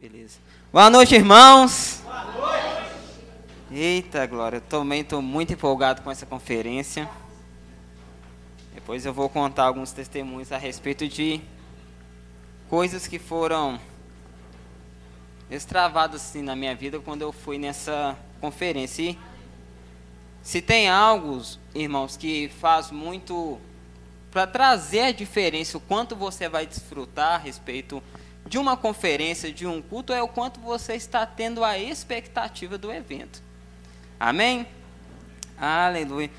Beleza. Boa noite, irmãos. Boa noite. Eita, Glória, eu também estou muito empolgado com essa conferência. Depois eu vou contar alguns testemunhos a respeito de coisas que foram extravadas assim na minha vida quando eu fui nessa conferência. E se tem algo, irmãos, que faz muito para trazer a diferença, o quanto você vai desfrutar a respeito de uma conferência, de um culto, é o quanto você está tendo a expectativa do evento. Amém? Aleluia.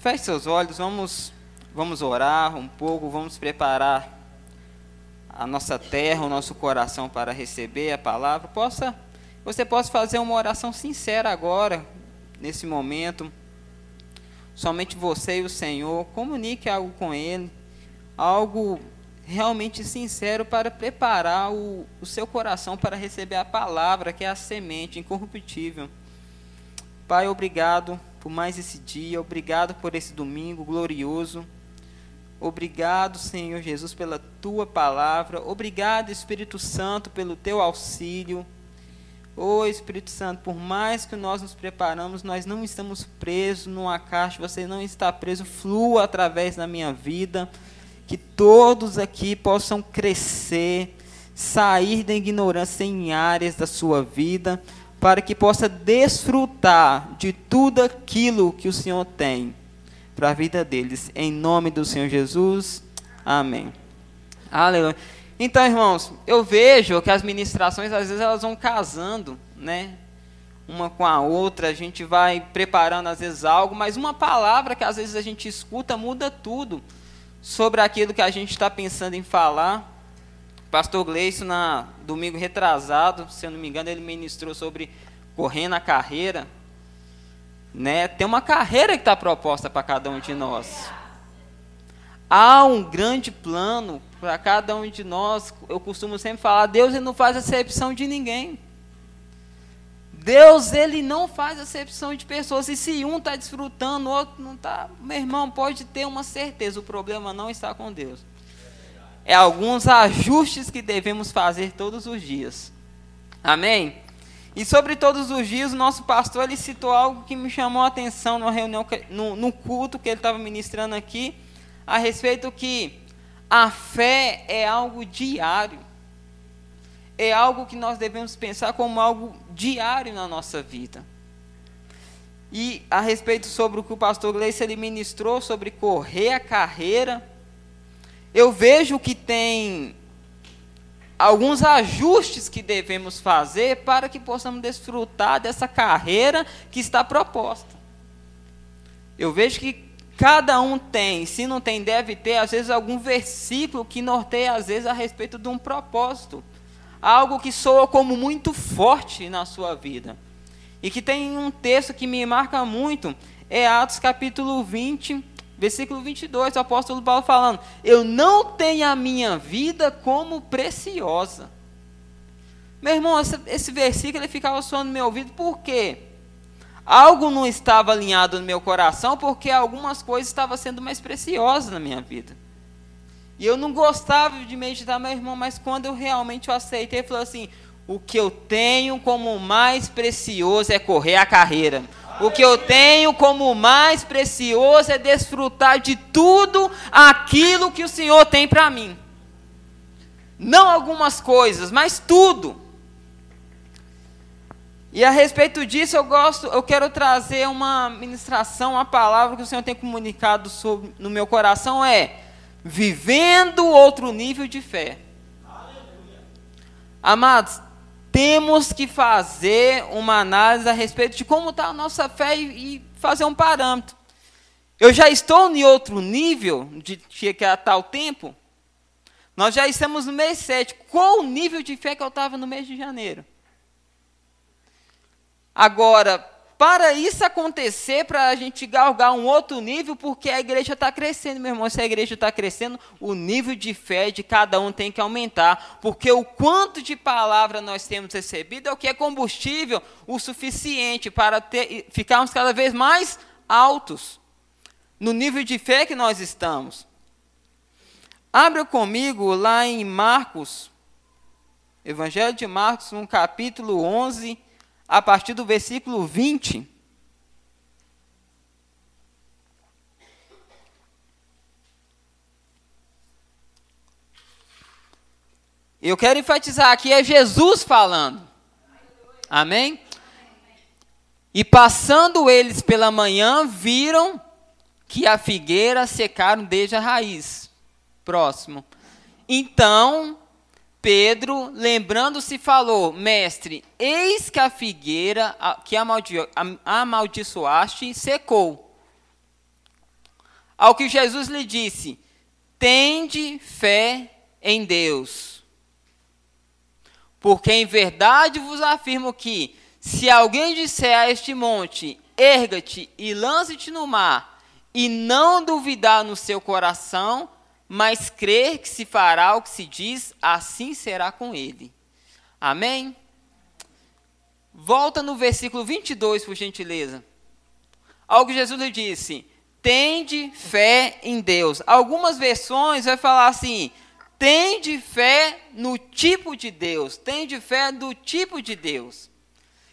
Feche seus olhos, vamos, vamos orar um pouco, vamos preparar a nossa terra, o nosso coração para receber a palavra. Possa, você possa fazer uma oração sincera agora, nesse momento. Somente você e o Senhor, comunique algo com Ele, algo realmente sincero para preparar o, o seu coração para receber a palavra, que é a semente incorruptível. Pai, obrigado por mais esse dia, obrigado por esse domingo glorioso. Obrigado, Senhor Jesus, pela tua palavra. Obrigado, Espírito Santo, pelo teu auxílio. Ô oh, Espírito Santo, por mais que nós nos preparamos, nós não estamos presos numa caixa, você não está preso, flua através da minha vida que todos aqui possam crescer, sair da ignorância em áreas da sua vida, para que possa desfrutar de tudo aquilo que o Senhor tem para a vida deles. Em nome do Senhor Jesus. Amém. Aleluia. Então, irmãos, eu vejo que as ministrações às vezes elas vão casando, né? Uma com a outra, a gente vai preparando às vezes algo, mas uma palavra que às vezes a gente escuta muda tudo sobre aquilo que a gente está pensando em falar. Pastor Gleison, na domingo retrasado, se eu não me engano, ele ministrou sobre correndo a carreira. Né? Tem uma carreira que está proposta para cada um de nós. Há um grande plano para cada um de nós. Eu costumo sempre falar: Deus não faz acepção de ninguém. Deus, ele não faz acepção de pessoas. E se um está desfrutando, o outro não está, meu irmão, pode ter uma certeza: o problema não está com Deus. É alguns ajustes que devemos fazer todos os dias. Amém? E sobre todos os dias, o nosso pastor ele citou algo que me chamou a atenção numa reunião, no, no culto que ele estava ministrando aqui, a respeito que a fé é algo diário é algo que nós devemos pensar como algo diário na nossa vida. E a respeito sobre o que o pastor Gleice ele ministrou sobre correr a carreira, eu vejo que tem alguns ajustes que devemos fazer para que possamos desfrutar dessa carreira que está proposta. Eu vejo que cada um tem, se não tem, deve ter, às vezes, algum versículo que norteia, às vezes, a respeito de um propósito algo que soa como muito forte na sua vida. E que tem um texto que me marca muito, é Atos capítulo 20, versículo 22, o apóstolo Paulo falando: Eu não tenho a minha vida como preciosa. Meu irmão, esse, esse versículo ele ficava soando no meu ouvido, por quê? Algo não estava alinhado no meu coração, porque algumas coisas estavam sendo mais preciosas na minha vida. E eu não gostava de meditar, meu irmão, mas quando eu realmente o aceitei, ele falou assim: o que eu tenho como mais precioso é correr a carreira. O que eu tenho como mais precioso é desfrutar de tudo aquilo que o Senhor tem para mim. Não algumas coisas, mas tudo. E a respeito disso, eu gosto, eu quero trazer uma ministração, uma palavra que o Senhor tem comunicado sobre, no meu coração é vivendo outro nível de fé. Aleluia. Amados, temos que fazer uma análise a respeito de como está a nossa fé e, e, fazer um parâmetro. Eu já estou em outro nível de chegar a tal tempo. Nós já estamos no mês 7. Qual o nível de fé que eu estava no mês de janeiro? Agora, para isso acontecer, para a gente galgar um outro nível, porque a igreja está crescendo, meu irmão. Se a igreja está crescendo, o nível de fé de cada um tem que aumentar, porque o quanto de palavra nós temos recebido é o que é combustível o suficiente para ter, ficarmos cada vez mais altos no nível de fé que nós estamos. Abra comigo lá em Marcos, Evangelho de Marcos, no capítulo 11, a partir do versículo 20. Eu quero enfatizar aqui é Jesus falando. Amém? E passando eles pela manhã, viram que a figueira secaram desde a raiz. Próximo. Então, Pedro, lembrando-se, falou: Mestre, eis que a figueira que amaldi amaldiçoaste secou. Ao que Jesus lhe disse: Tende fé em Deus porque em verdade vos afirmo que, se alguém disser a este monte, erga-te e lança-te no mar, e não duvidar no seu coração, mas crer que se fará o que se diz, assim será com ele. Amém? Volta no versículo 22, por gentileza. Algo que Jesus lhe disse: Tende fé em Deus. Algumas versões vai falar assim: tem de fé no tipo de Deus, tem de fé do tipo de Deus.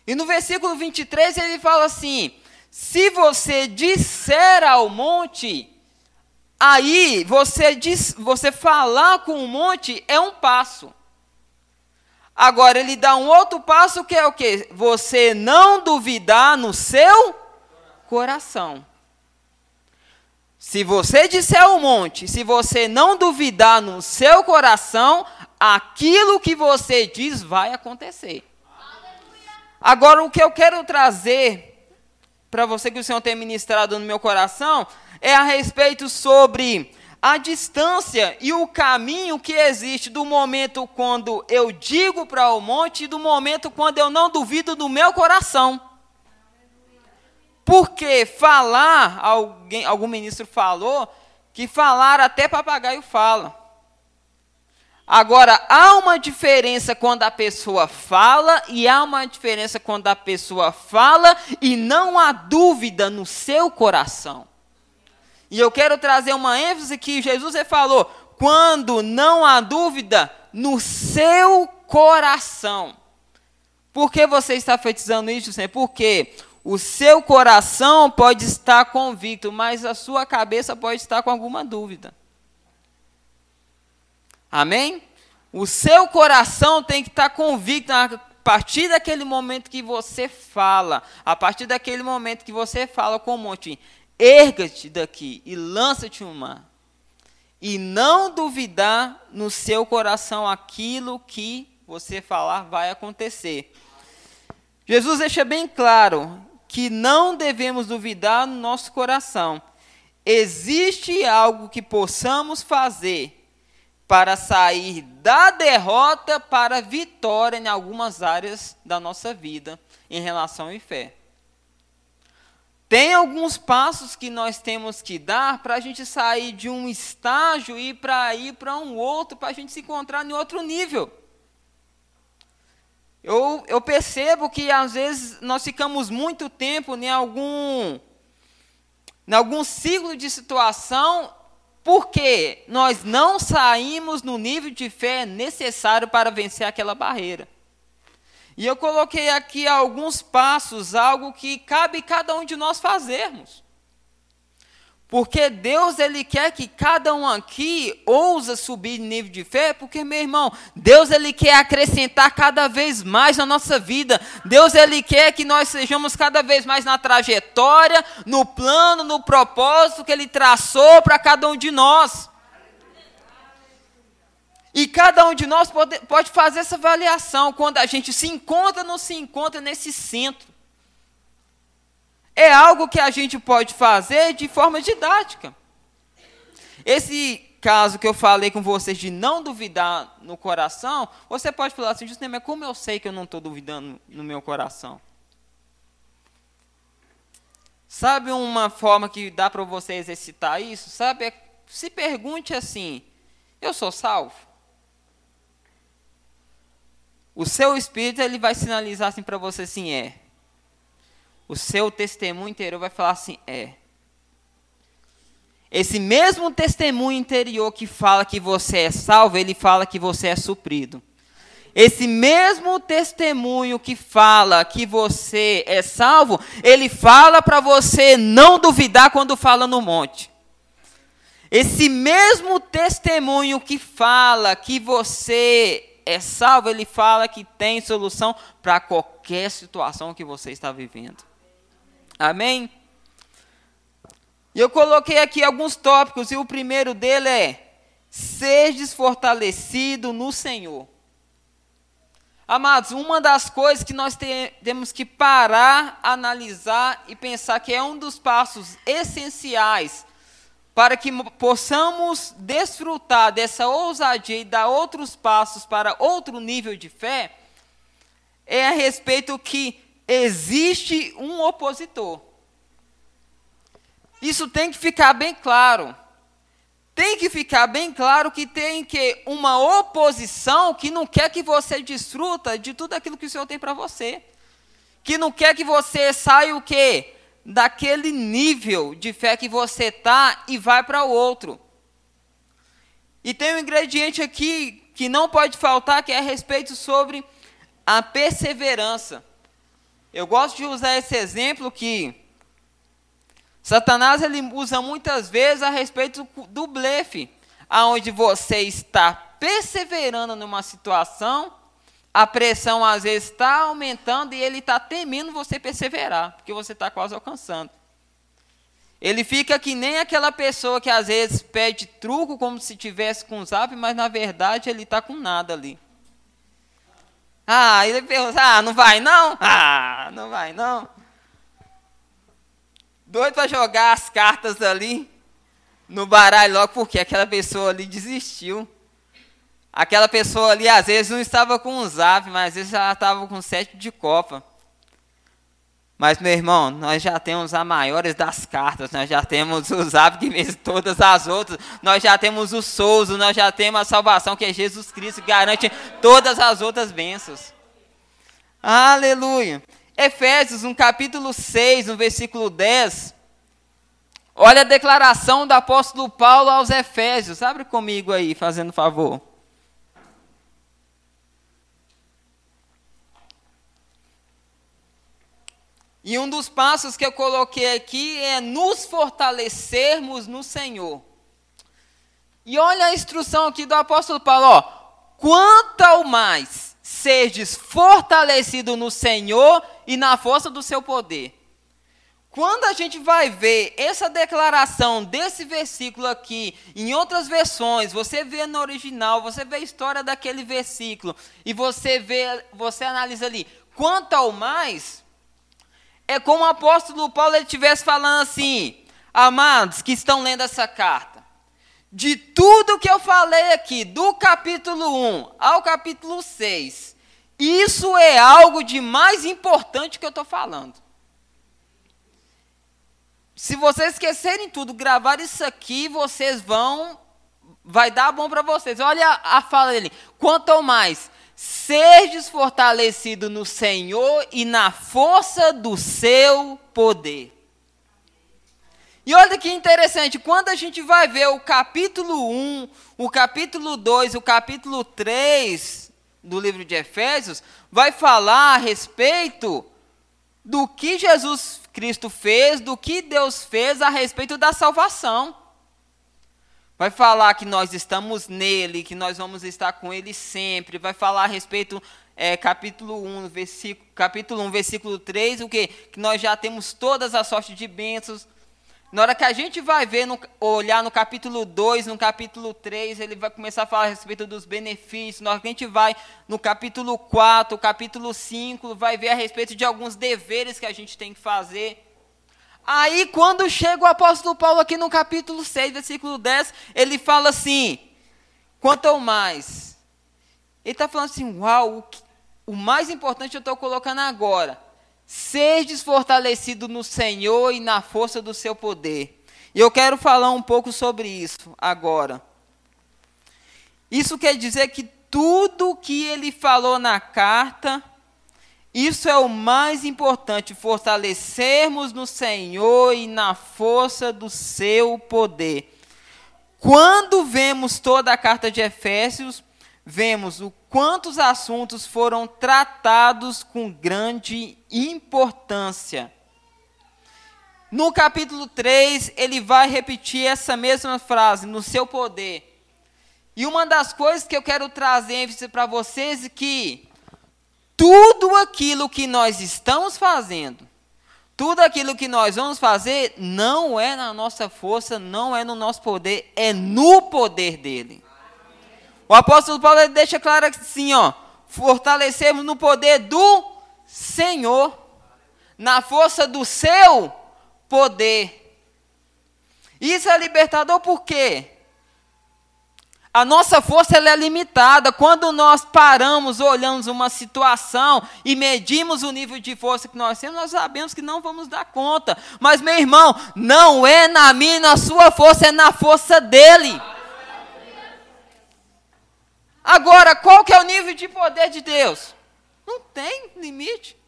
E no versículo 23 ele fala assim: se você disser ao monte, aí você, diz, você falar com o monte é um passo. Agora ele dá um outro passo que é o que? Você não duvidar no seu coração. Se você disser ao monte, se você não duvidar no seu coração, aquilo que você diz vai acontecer. Agora, o que eu quero trazer para você que o Senhor tem ministrado no meu coração é a respeito sobre a distância e o caminho que existe do momento quando eu digo para o monte e do momento quando eu não duvido do meu coração. Porque falar, alguém, algum ministro falou, que falar até papagaio fala. Agora, há uma diferença quando a pessoa fala e há uma diferença quando a pessoa fala e não há dúvida no seu coração. E eu quero trazer uma ênfase que Jesus falou: quando não há dúvida no seu coração. Por que você está fetizando isso, Senhor? Porque o seu coração pode estar convicto, mas a sua cabeça pode estar com alguma dúvida. Amém? O seu coração tem que estar convicto a partir daquele momento que você fala, a partir daquele momento que você fala com o monte, erga-te daqui e lança-te no mar. E não duvidar no seu coração aquilo que você falar vai acontecer. Jesus deixa bem claro que não devemos duvidar no nosso coração. Existe algo que possamos fazer para sair da derrota para a vitória em algumas áreas da nossa vida em relação à fé. Tem alguns passos que nós temos que dar para a gente sair de um estágio e para ir para um outro, para a gente se encontrar em outro nível. Eu, eu percebo que às vezes nós ficamos muito tempo em algum, em algum ciclo de situação porque nós não saímos no nível de fé necessário para vencer aquela barreira. E eu coloquei aqui alguns passos, algo que cabe cada um de nós fazermos. Porque Deus ele quer que cada um aqui ousa subir nível de fé, porque meu irmão, Deus ele quer acrescentar cada vez mais na nossa vida. Deus ele quer que nós sejamos cada vez mais na trajetória, no plano, no propósito que ele traçou para cada um de nós. E cada um de nós pode, pode fazer essa avaliação quando a gente se encontra ou não se encontra nesse centro é algo que a gente pode fazer de forma didática. Esse caso que eu falei com vocês de não duvidar no coração, você pode falar assim, justamente, mas como eu sei que eu não estou duvidando no meu coração? Sabe uma forma que dá para você exercitar isso? Sabe, é, se pergunte assim, eu sou salvo? O seu espírito ele vai sinalizar assim para você assim, é o seu testemunho interior vai falar assim: é. Esse mesmo testemunho interior que fala que você é salvo, ele fala que você é suprido. esse mesmo testemunho que fala que você é salvo, ele fala para você não duvidar quando fala no monte. Esse mesmo testemunho que fala que você é salvo, ele fala que tem solução para qualquer situação que você está vivendo. Amém? E eu coloquei aqui alguns tópicos, e o primeiro dele é: seja fortalecido no Senhor. Amados, uma das coisas que nós temos que parar, analisar e pensar que é um dos passos essenciais para que possamos desfrutar dessa ousadia e dar outros passos para outro nível de fé, é a respeito que existe um opositor. Isso tem que ficar bem claro tem que ficar bem claro que tem que uma oposição que não quer que você desfruta de tudo aquilo que o Senhor tem para você. Que não quer que você saia o quê? Daquele nível de fé que você tá e vai para o outro. E tem um ingrediente aqui que não pode faltar, que é a respeito sobre a perseverança. Eu gosto de usar esse exemplo que Satanás ele usa muitas vezes a respeito do blefe, aonde você está perseverando numa situação, a pressão às vezes está aumentando e ele está temendo você perseverar, porque você está quase alcançando. Ele fica que nem aquela pessoa que às vezes pede truco como se tivesse com zap, mas na verdade ele está com nada ali. Ah, ele pergunta, ah, não vai não? Ah, não vai não doido para jogar as cartas ali no baralho logo, porque aquela pessoa ali desistiu. Aquela pessoa ali, às vezes, não estava com um zap, mas às vezes ela estava com sete de copa. Mas, meu irmão, nós já temos a maiores das cartas, nós já temos o zap que vence todas as outras, nós já temos o souzo, nós já temos a salvação que é Jesus Cristo, que garante todas as outras bênçãos. Aleluia. Efésios, no capítulo 6, no versículo 10. Olha a declaração do apóstolo Paulo aos Efésios. Abre comigo aí, fazendo favor. E um dos passos que eu coloquei aqui é nos fortalecermos no Senhor. E olha a instrução aqui do apóstolo Paulo, ó. Quanto ao mais sedes fortalecido no Senhor e na força do seu poder. Quando a gente vai ver essa declaração desse versículo aqui, em outras versões, você vê no original, você vê a história daquele versículo e você vê, você analisa ali, quanto ao mais, é como o apóstolo Paulo estivesse falando assim: Amados que estão lendo essa carta, de tudo que eu falei aqui, do capítulo 1 ao capítulo 6, isso é algo de mais importante que eu estou falando. Se vocês esquecerem tudo, gravar isso aqui, vocês vão. Vai dar bom para vocês. Olha a, fala dele. Quanto mais, seja fortalecido no Senhor e na força do seu poder. E olha que interessante, quando a gente vai ver o capítulo 1, o capítulo 2, o capítulo 3 do livro de Efésios, vai falar a respeito do que Jesus Cristo fez, do que Deus fez a respeito da salvação. Vai falar que nós estamos nele, que nós vamos estar com ele sempre. Vai falar a respeito, é, capítulo 1, versículo, capítulo 1, versículo 3, o quê? Que nós já temos todas as sortes de bênçãos na hora que a gente vai ver, no, olhar no capítulo 2, no capítulo 3, ele vai começar a falar a respeito dos benefícios. Na hora que a gente vai no capítulo 4, capítulo 5, vai ver a respeito de alguns deveres que a gente tem que fazer. Aí, quando chega o apóstolo Paulo aqui no capítulo 6, versículo 10, ele fala assim: quanto ao mais. Ele está falando assim: uau, o, que, o mais importante eu estou colocando agora Sedes fortalecido no Senhor e na força do seu poder. E eu quero falar um pouco sobre isso agora. Isso quer dizer que tudo que ele falou na carta, isso é o mais importante, fortalecermos no Senhor e na força do seu poder. Quando vemos toda a carta de Efésios, vemos o quantos assuntos foram tratados com grande importância. No capítulo 3, ele vai repetir essa mesma frase, no seu poder. E uma das coisas que eu quero trazer para vocês é que tudo aquilo que nós estamos fazendo, tudo aquilo que nós vamos fazer, não é na nossa força, não é no nosso poder, é no poder dele. O apóstolo Paulo deixa claro assim, ó, fortalecemos no poder do Senhor, na força do seu poder. Isso é libertador por quê? A nossa força é limitada. Quando nós paramos, olhamos uma situação e medimos o nível de força que nós temos, nós sabemos que não vamos dar conta. Mas, meu irmão, não é na minha na sua força, é na força dele. Agora, qual que é o nível de poder de Deus? Não tem limite.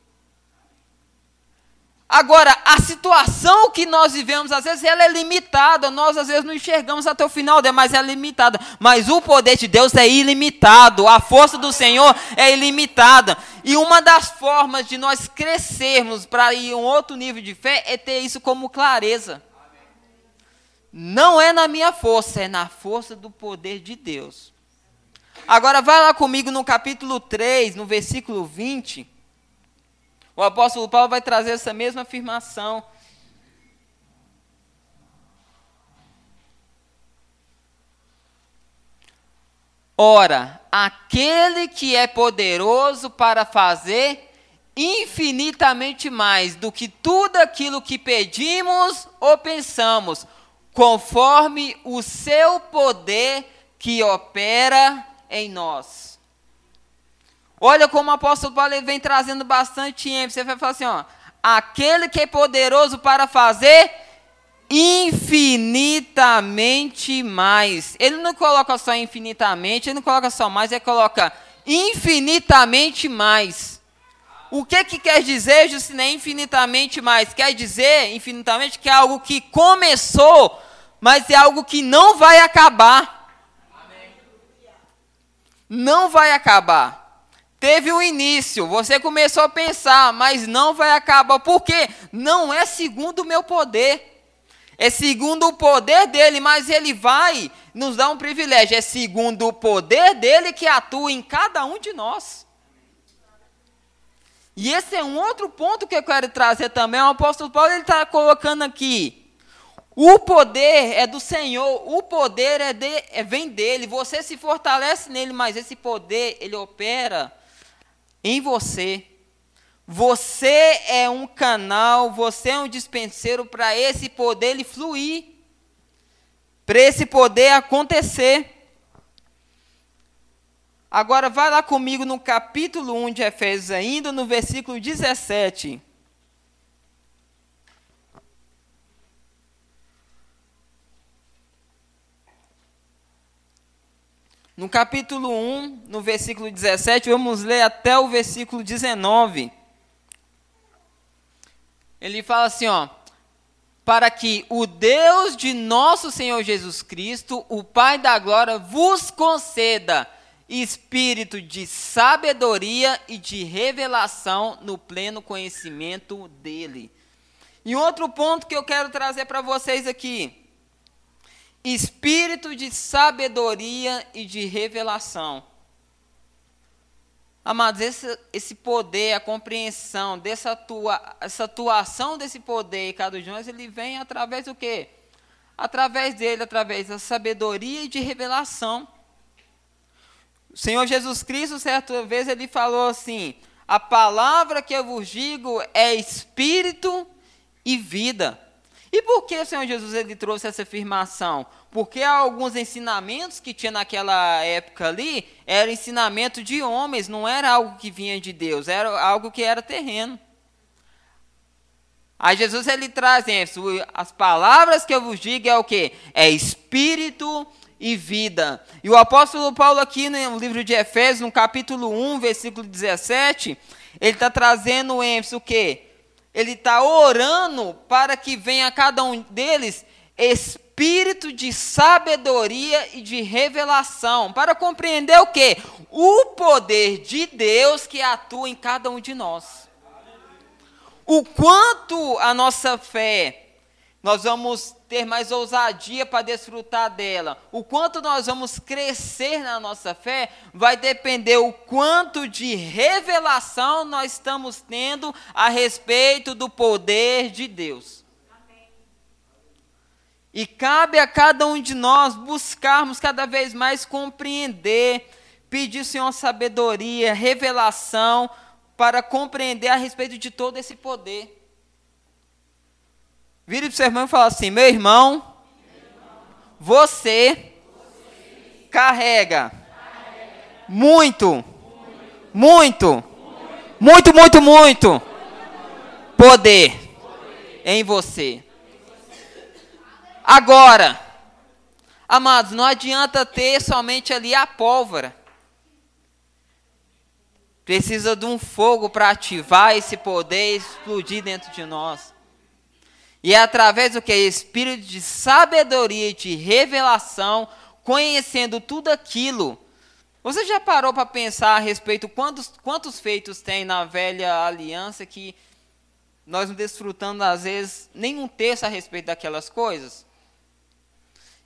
Agora, a situação que nós vivemos, às vezes, ela é limitada. Nós, às vezes, não enxergamos até o final dela, mas é limitada. Mas o poder de Deus é ilimitado. A força do Senhor é ilimitada. E uma das formas de nós crescermos para ir a um outro nível de fé é ter isso como clareza. Não é na minha força, é na força do poder de Deus. Agora, vai lá comigo no capítulo 3, no versículo 20. O apóstolo Paulo vai trazer essa mesma afirmação. Ora, aquele que é poderoso para fazer infinitamente mais do que tudo aquilo que pedimos ou pensamos, conforme o seu poder que opera em nós. Olha como o apóstolo Paulo vem trazendo bastante ênfase. Você vai falar assim, ó, aquele que é poderoso para fazer infinitamente mais. Ele não coloca só infinitamente, ele não coloca só mais, ele coloca infinitamente mais. O que, que quer dizer, Justiné, infinitamente mais? Quer dizer, infinitamente, que é algo que começou, mas é algo que não vai acabar. Não vai acabar teve um início, você começou a pensar, mas não vai acabar. Por quê? Não é segundo o meu poder. É segundo o poder dele, mas ele vai nos dar um privilégio. É segundo o poder dele que atua em cada um de nós. E esse é um outro ponto que eu quero trazer também. O apóstolo Paulo está colocando aqui. O poder é do Senhor, o poder é de, é, vem dele. Você se fortalece nele, mas esse poder ele opera em você. Você é um canal, você é um dispenseiro para esse poder ele fluir, para esse poder acontecer. Agora, vai lá comigo no capítulo 1 de Efésios, ainda no versículo 17. No capítulo 1, no versículo 17, vamos ler até o versículo 19. Ele fala assim, ó: para que o Deus de nosso Senhor Jesus Cristo, o Pai da glória, vos conceda espírito de sabedoria e de revelação no pleno conhecimento dele. E outro ponto que eu quero trazer para vocês aqui, espírito de sabedoria e de revelação. Amados, esse, esse poder, a compreensão dessa atua, essa atuação desse poder em cada um ele vem através do quê? Através dele, através da sabedoria e de revelação. O Senhor Jesus Cristo, certa vez, ele falou assim: a palavra que eu vos digo é espírito e vida. E por que o Senhor Jesus ele trouxe essa afirmação? Porque alguns ensinamentos que tinha naquela época ali eram ensinamento de homens, não era algo que vinha de Deus, era algo que era terreno. Aí Jesus ele traz isso, as palavras que eu vos digo é o que? É espírito e vida. E o apóstolo Paulo aqui no livro de Efésios, no capítulo 1, versículo 17, ele está trazendo ênfase o quê? Ele está orando para que venha a cada um deles espírito de sabedoria e de revelação, para compreender o que? O poder de Deus que atua em cada um de nós. O quanto a nossa fé nós vamos ter mais ousadia para desfrutar dela. O quanto nós vamos crescer na nossa fé vai depender o quanto de revelação nós estamos tendo a respeito do poder de Deus. E cabe a cada um de nós buscarmos cada vez mais compreender, pedir Senhor sabedoria, revelação para compreender a respeito de todo esse poder. Vire para o seu irmão e fala assim: meu irmão, você carrega muito, muito, muito, muito, muito poder em você. Agora, amados, não adianta ter somente ali a pólvora. Precisa de um fogo para ativar esse poder e explodir dentro de nós. E é através do que? Espírito de sabedoria e de revelação, conhecendo tudo aquilo. Você já parou para pensar a respeito quantos, quantos feitos tem na velha aliança que nós não desfrutamos, às vezes, nenhum terço a respeito daquelas coisas?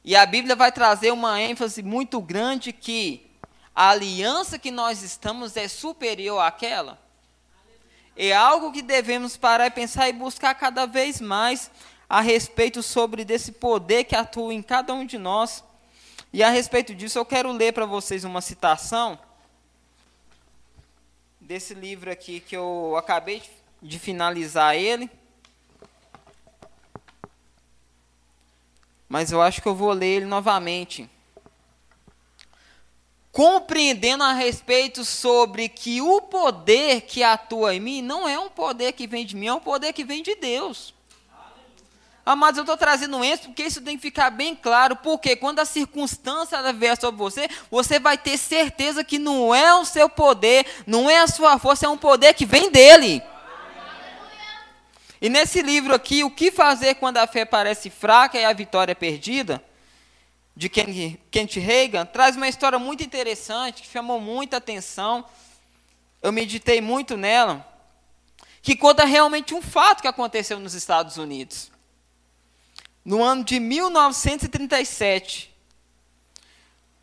E a Bíblia vai trazer uma ênfase muito grande que a aliança que nós estamos é superior àquela. É algo que devemos parar e pensar e buscar cada vez mais a respeito sobre desse poder que atua em cada um de nós. E a respeito disso, eu quero ler para vocês uma citação desse livro aqui que eu acabei de finalizar ele. Mas eu acho que eu vou ler ele novamente compreendendo a respeito sobre que o poder que atua em mim não é um poder que vem de mim, é um poder que vem de Deus. Amados, eu estou trazendo isso porque isso tem que ficar bem claro, porque quando a circunstância vier sobre você, você vai ter certeza que não é o seu poder, não é a sua força, é um poder que vem dele. E nesse livro aqui, O que fazer quando a fé parece fraca e a vitória é perdida, de Kent Reagan, traz uma história muito interessante, que chamou muita atenção. Eu meditei muito nela, que conta realmente um fato que aconteceu nos Estados Unidos. No ano de 1937,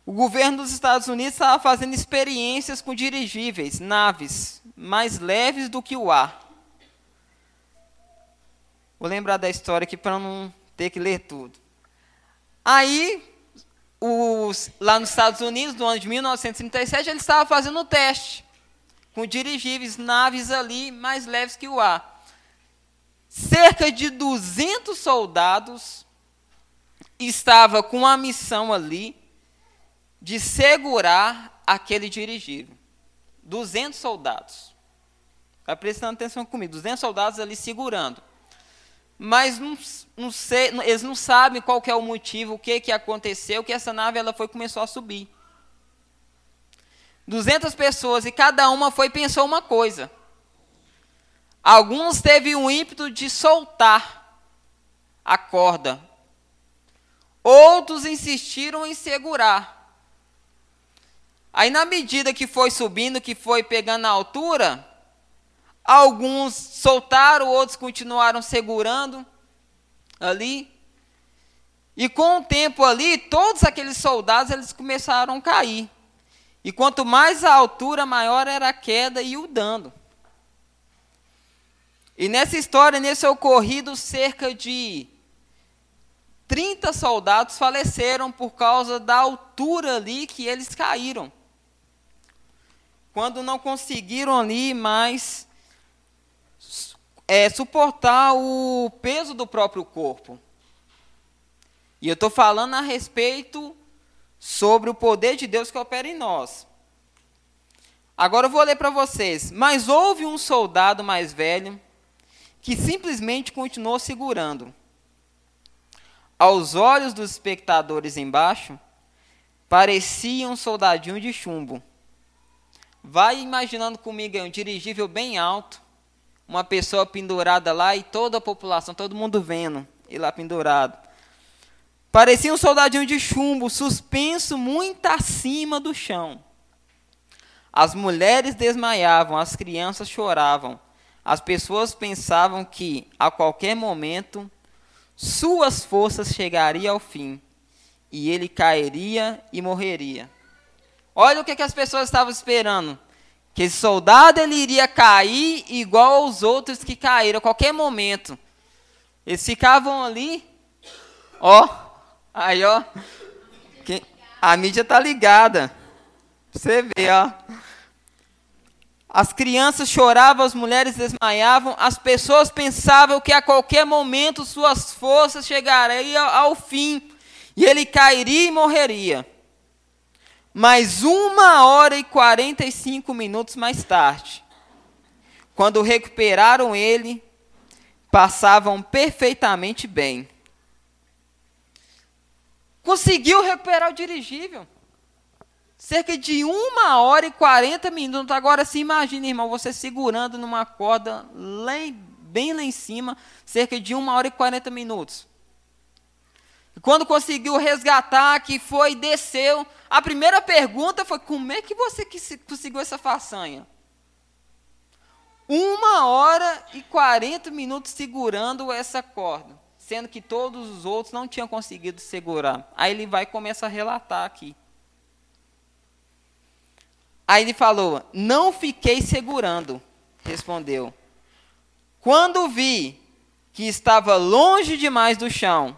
o governo dos Estados Unidos estava fazendo experiências com dirigíveis, naves, mais leves do que o ar. Vou lembrar da história aqui para não ter que ler tudo. Aí, os, lá nos Estados Unidos, no ano de 1937, ele estava fazendo o teste com dirigíveis, naves ali mais leves que o ar. Cerca de 200 soldados estava com a missão ali de segurar aquele dirigível. 200 soldados. Vai prestando atenção comigo. 200 soldados ali segurando mas não, não sei, eles não sabem qual é o motivo, o que, que aconteceu, que essa nave ela foi começou a subir. 200 pessoas e cada uma foi pensou uma coisa. Alguns teve um ímpeto de soltar a corda. Outros insistiram em segurar. Aí na medida que foi subindo, que foi pegando a altura, Alguns soltaram, outros continuaram segurando ali. E com o tempo ali, todos aqueles soldados eles começaram a cair. E quanto mais a altura, maior era a queda e o dano. E nessa história, nesse ocorrido, cerca de 30 soldados faleceram por causa da altura ali que eles caíram. Quando não conseguiram ali mais é suportar o peso do próprio corpo. E eu estou falando a respeito sobre o poder de Deus que opera em nós. Agora eu vou ler para vocês. Mas houve um soldado mais velho que simplesmente continuou segurando. Aos olhos dos espectadores embaixo, parecia um soldadinho de chumbo. Vai imaginando comigo um dirigível bem alto, uma pessoa pendurada lá e toda a população, todo mundo vendo ele lá pendurado. Parecia um soldadinho de chumbo, suspenso muito acima do chão. As mulheres desmaiavam, as crianças choravam. As pessoas pensavam que, a qualquer momento, suas forças chegariam ao fim e ele cairia e morreria. Olha o que, que as pessoas estavam esperando. Que esse soldado ele iria cair igual aos outros que caíram a qualquer momento. Eles ficavam ali, ó, aí ó, a mídia tá ligada. Você vê, ó. As crianças choravam, as mulheres desmaiavam, as pessoas pensavam que a qualquer momento suas forças chegariam ao fim e ele cairia e morreria. Mas uma hora e quarenta e cinco minutos mais tarde, quando recuperaram ele, passavam perfeitamente bem. Conseguiu recuperar o dirigível. Cerca de uma hora e 40 minutos. Agora se imagine, irmão, você segurando numa corda bem lá em cima, cerca de uma hora e 40 minutos. E quando conseguiu resgatar, que foi, desceu, a primeira pergunta foi: como é que você conseguiu essa façanha? Uma hora e 40 minutos segurando essa corda, sendo que todos os outros não tinham conseguido segurar. Aí ele vai e começa a relatar aqui. Aí ele falou: Não fiquei segurando, respondeu. Quando vi que estava longe demais do chão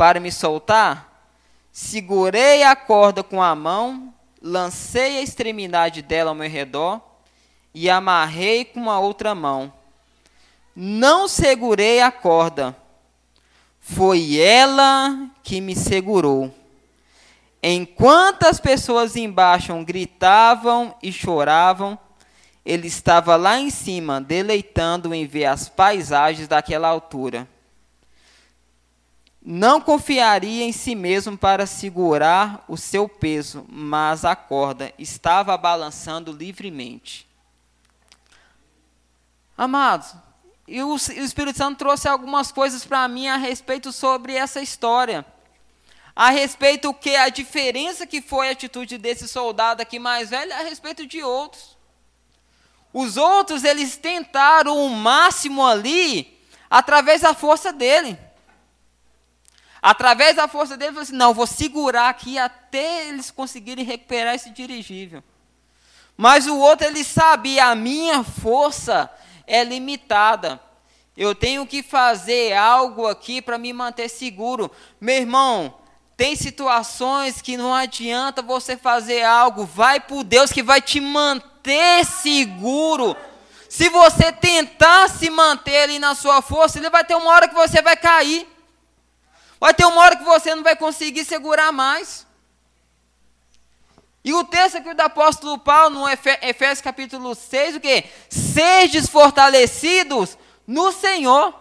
para me soltar, segurei a corda com a mão, lancei a extremidade dela ao meu redor e amarrei com a outra mão. Não segurei a corda, foi ela que me segurou. Enquanto as pessoas embaixo gritavam e choravam, ele estava lá em cima, deleitando em ver as paisagens daquela altura. Não confiaria em si mesmo para segurar o seu peso, mas a corda estava balançando livremente. Amados, e o Espírito Santo trouxe algumas coisas para mim a respeito sobre essa história a respeito que a diferença que foi a atitude desse soldado aqui mais velho a respeito de outros. Os outros eles tentaram o máximo ali através da força dele. Através da força dele, falou assim: não, vou segurar aqui até eles conseguirem recuperar esse dirigível. Mas o outro, ele sabia: a minha força é limitada. Eu tenho que fazer algo aqui para me manter seguro. Meu irmão, tem situações que não adianta você fazer algo, vai por Deus que vai te manter seguro. Se você tentar se manter ali na sua força, ele vai ter uma hora que você vai cair. Vai ter uma hora que você não vai conseguir segurar mais. E o texto aqui do apóstolo Paulo, no Efésios capítulo 6, o que? Sedes fortalecidos no Senhor.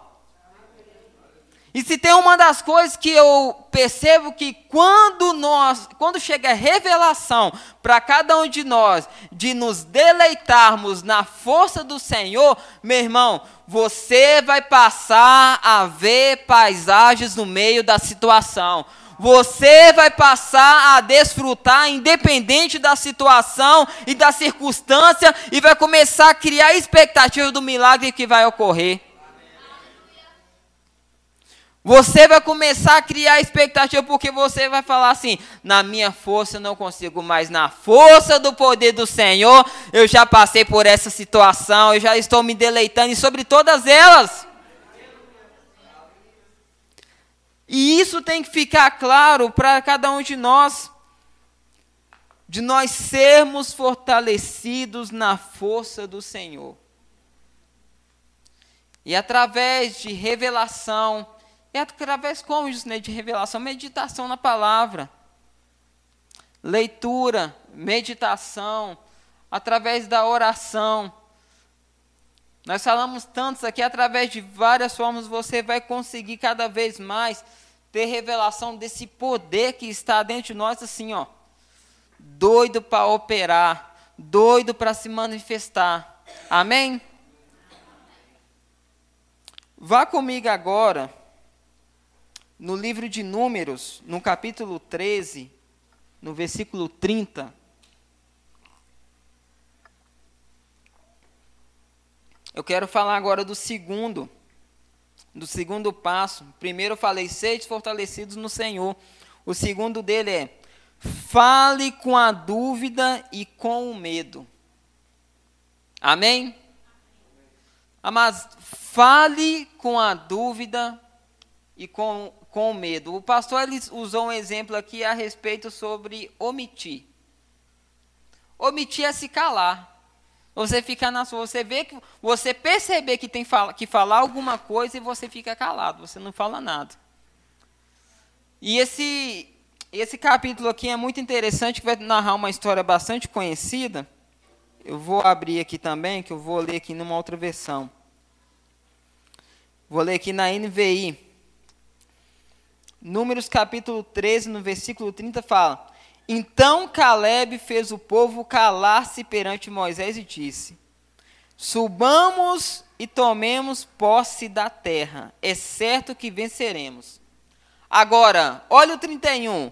E se tem uma das coisas que eu percebo que quando nós, quando chega a revelação para cada um de nós de nos deleitarmos na força do Senhor, meu irmão, você vai passar a ver paisagens no meio da situação. Você vai passar a desfrutar independente da situação e da circunstância e vai começar a criar expectativa do milagre que vai ocorrer. Você vai começar a criar expectativa porque você vai falar assim: na minha força eu não consigo, mas na força do poder do Senhor eu já passei por essa situação, eu já estou me deleitando e sobre todas elas. E isso tem que ficar claro para cada um de nós, de nós sermos fortalecidos na força do Senhor. E através de revelação, é através isso, né, de revelação, meditação na palavra, leitura, meditação, através da oração. Nós falamos tantos aqui, através de várias formas você vai conseguir cada vez mais ter revelação desse poder que está dentro de nós, assim, ó, doido para operar, doido para se manifestar. Amém? Vá comigo agora no livro de Números, no capítulo 13, no versículo 30. Eu quero falar agora do segundo, do segundo passo. Primeiro eu falei, sede fortalecidos no Senhor. O segundo dele é, fale com a dúvida e com o medo. Amém? Mas fale com a dúvida e com com medo. O pastor ele usou um exemplo aqui a respeito sobre omitir. Omitir é se calar. Você fica na sua, você vê que você perceber que tem que falar alguma coisa e você fica calado, você não fala nada. E esse esse capítulo aqui é muito interessante, que vai narrar uma história bastante conhecida. Eu vou abrir aqui também, que eu vou ler aqui numa outra versão. Vou ler aqui na NVI. Números capítulo 13, no versículo 30, fala: Então Caleb fez o povo calar-se perante Moisés e disse: Subamos e tomemos posse da terra, é certo que venceremos. Agora, olha o 31.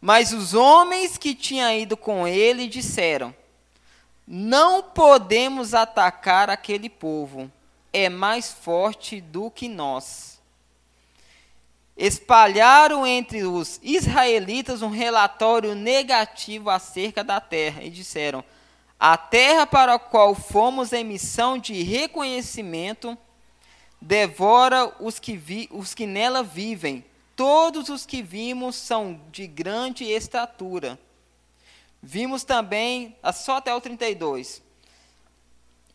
Mas os homens que tinham ido com ele disseram: Não podemos atacar aquele povo, é mais forte do que nós espalharam entre os israelitas um relatório negativo acerca da terra e disseram: A terra para a qual fomos em missão de reconhecimento devora os que, vi, os que nela vivem. Todos os que vimos são de grande estatura. Vimos também, só até o 32.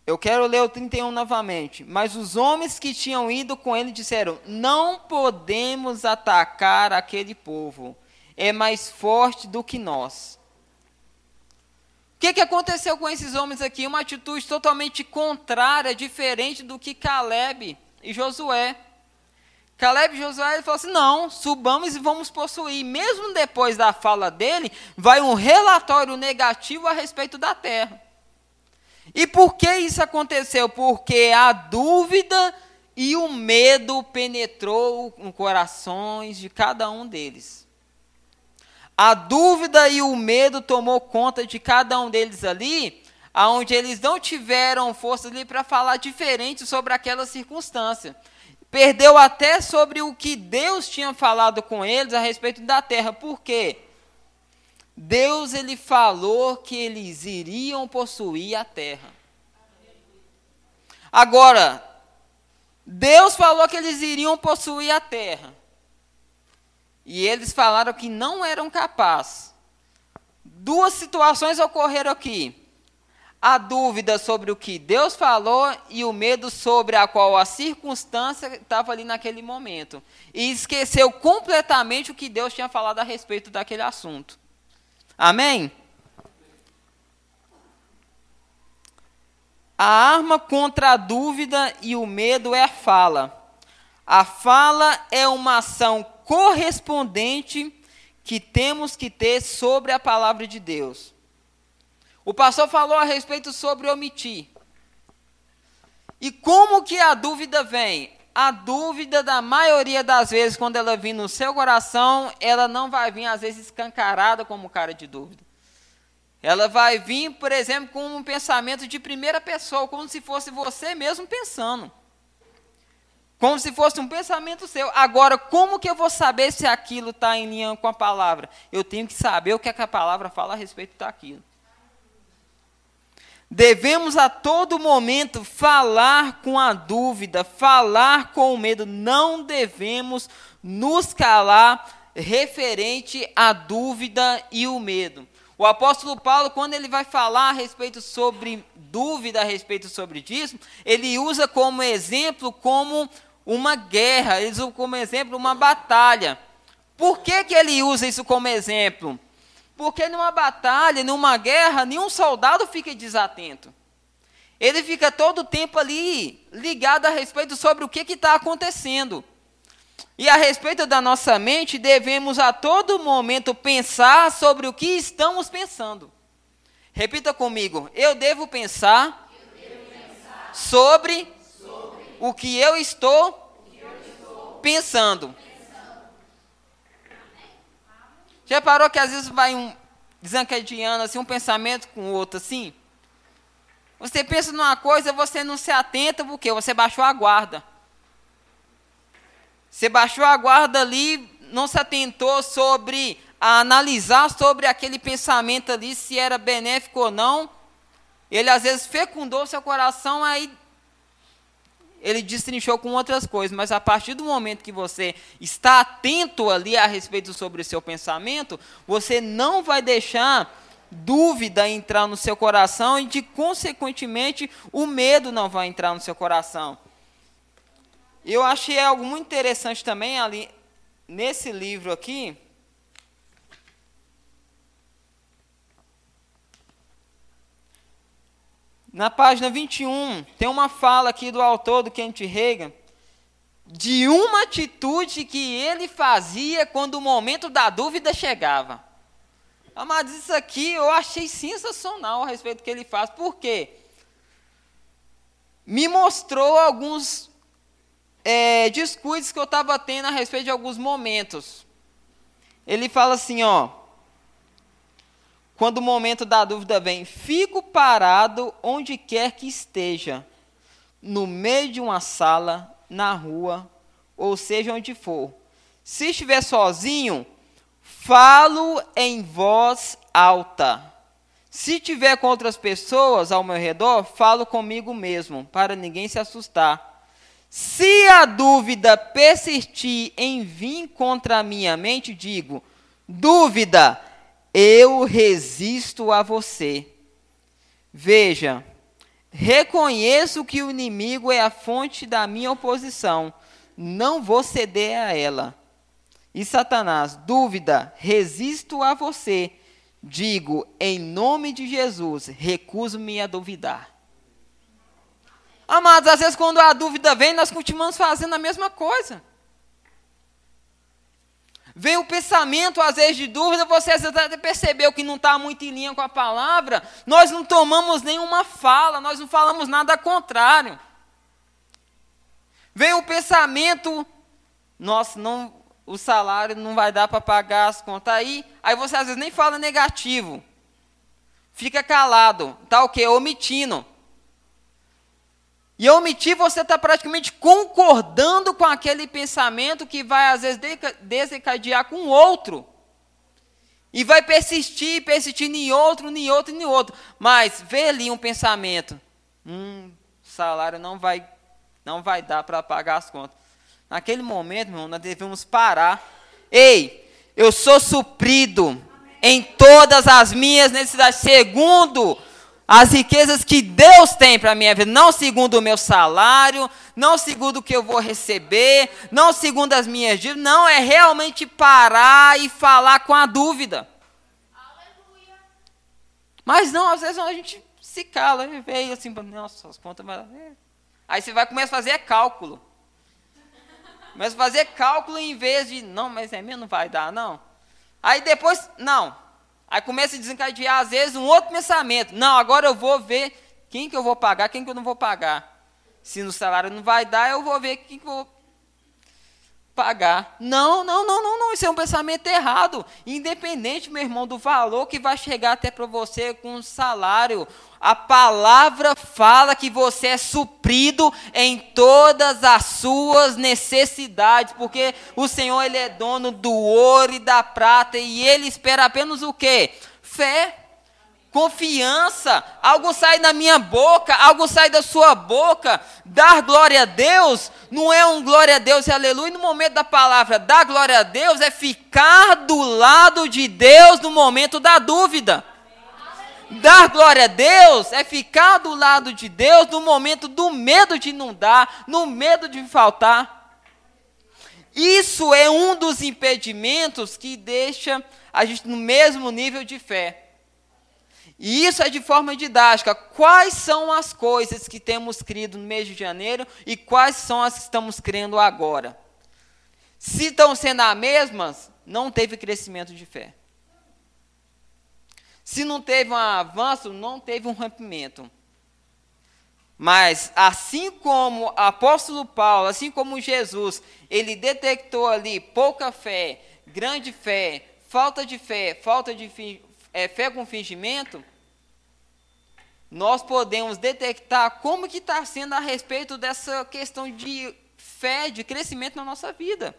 Eu quero ler o 31 novamente. Mas os homens que tinham ido com ele disseram: Não podemos atacar aquele povo, é mais forte do que nós. O que, que aconteceu com esses homens aqui? Uma atitude totalmente contrária, diferente do que Caleb e Josué. Caleb e Josué falou assim: não, subamos e vamos possuir. Mesmo depois da fala dele, vai um relatório negativo a respeito da terra. E por que isso aconteceu? Porque a dúvida e o medo penetrou nos corações de cada um deles. A dúvida e o medo tomou conta de cada um deles ali, aonde eles não tiveram força ali para falar diferente sobre aquela circunstância. Perdeu até sobre o que Deus tinha falado com eles a respeito da terra. Por quê? Deus ele falou que eles iriam possuir a terra. Agora, Deus falou que eles iriam possuir a terra. E eles falaram que não eram capazes. Duas situações ocorreram aqui. A dúvida sobre o que Deus falou e o medo sobre a qual a circunstância estava ali naquele momento. E esqueceu completamente o que Deus tinha falado a respeito daquele assunto. Amém? A arma contra a dúvida e o medo é a fala. A fala é uma ação correspondente que temos que ter sobre a palavra de Deus. O pastor falou a respeito sobre omitir. E como que a dúvida vem? A dúvida, da maioria das vezes, quando ela vem no seu coração, ela não vai vir, às vezes, escancarada como cara de dúvida. Ela vai vir, por exemplo, com um pensamento de primeira pessoa, como se fosse você mesmo pensando. Como se fosse um pensamento seu. Agora, como que eu vou saber se aquilo está em linha com a palavra? Eu tenho que saber o que, é que a palavra fala a respeito daquilo. Devemos a todo momento falar com a dúvida, falar com o medo. Não devemos nos calar referente à dúvida e o medo. O apóstolo Paulo, quando ele vai falar a respeito sobre dúvida a respeito sobre disso, ele usa como exemplo como uma guerra, ele usa como exemplo uma batalha. Por que, que ele usa isso como exemplo? Porque numa batalha, numa guerra, nenhum soldado fica desatento. Ele fica todo o tempo ali ligado a respeito sobre o que está acontecendo. E a respeito da nossa mente, devemos a todo momento pensar sobre o que estamos pensando. Repita comigo. Eu devo pensar, eu devo pensar sobre, sobre, o que eu estou, que eu estou pensando. pensando. Já parou que às vezes vai um desencadeando assim um pensamento com o outro assim? Você pensa numa coisa, você não se atenta porque você baixou a guarda. Você baixou a guarda ali, não se atentou sobre a analisar sobre aquele pensamento ali se era benéfico ou não. Ele às vezes fecundou seu coração, aí ele destrinchou com outras coisas, mas a partir do momento que você está atento ali a respeito sobre o seu pensamento, você não vai deixar dúvida entrar no seu coração e, de consequentemente, o medo não vai entrar no seu coração. Eu achei algo muito interessante também ali nesse livro aqui. Na página 21, tem uma fala aqui do autor, do Kent Reagan, de uma atitude que ele fazia quando o momento da dúvida chegava. Amados, isso aqui eu achei sensacional a respeito do que ele faz. Por quê? Me mostrou alguns é, descuidos que eu estava tendo a respeito de alguns momentos. Ele fala assim, ó. Quando o momento da dúvida vem, fico parado onde quer que esteja, no meio de uma sala, na rua, ou seja onde for. Se estiver sozinho, falo em voz alta. Se tiver com outras pessoas ao meu redor, falo comigo mesmo, para ninguém se assustar. Se a dúvida persistir em vir contra a minha mente, digo: dúvida, eu resisto a você. Veja, reconheço que o inimigo é a fonte da minha oposição, não vou ceder a ela. E Satanás, dúvida, resisto a você. Digo, em nome de Jesus, recuso-me a duvidar. Amados, às vezes quando a dúvida vem, nós continuamos fazendo a mesma coisa. Vem o pensamento, às vezes, de dúvida, você até percebeu que não está muito em linha com a palavra, nós não tomamos nenhuma fala, nós não falamos nada contrário. Vem o pensamento, nossa, não, o salário não vai dar para pagar as contas aí, aí você às vezes nem fala negativo. Fica calado, tá o quê? Omitindo. E omitir, você está praticamente concordando com aquele pensamento que vai, às vezes, desencadear com outro. E vai persistir, persistir em outro, em outro, em outro. Mas vê ali um pensamento. Hum, salário não vai, não vai dar para pagar as contas. Naquele momento, meu irmão, nós devemos parar. Ei, eu sou suprido em todas as minhas necessidades, segundo as riquezas que Deus tem para a minha vida, não segundo o meu salário, não segundo o que eu vou receber, não segundo as minhas dívidas, não, é realmente parar e falar com a dúvida. Aleluia. Mas não, às vezes a gente se cala, veio assim, nossa, as contas. Aí você vai começar a fazer cálculo. Começa a fazer cálculo em vez de, não, mas é mesmo, não vai dar, não. Aí depois, não, Aí começa a desencadear, às vezes, um outro pensamento. Não, agora eu vou ver quem que eu vou pagar, quem que eu não vou pagar. Se no salário não vai dar, eu vou ver quem que eu vou pagar. Não, não, não, não, não. Isso é um pensamento errado. Independente, meu irmão, do valor que vai chegar até para você com um salário. A palavra fala que você é suprido em todas as suas necessidades, porque o Senhor ele é dono do ouro e da prata e ele espera apenas o quê? Fé confiança, algo sai da minha boca, algo sai da sua boca. Dar glória a Deus não é um glória a Deus e aleluia. No momento da palavra dar glória a Deus é ficar do lado de Deus no momento da dúvida. Dar glória a Deus é ficar do lado de Deus no momento do medo de não dar, no medo de faltar. Isso é um dos impedimentos que deixa a gente no mesmo nível de fé. E isso é de forma didática. Quais são as coisas que temos crido no mês de janeiro e quais são as que estamos crendo agora? Se estão sendo as mesmas, não teve crescimento de fé. Se não teve um avanço, não teve um rompimento. Mas assim como o apóstolo Paulo, assim como Jesus, ele detectou ali pouca fé, grande fé, falta de fé, falta de é, fé com fingimento, nós podemos detectar como que está sendo a respeito dessa questão de fé, de crescimento na nossa vida.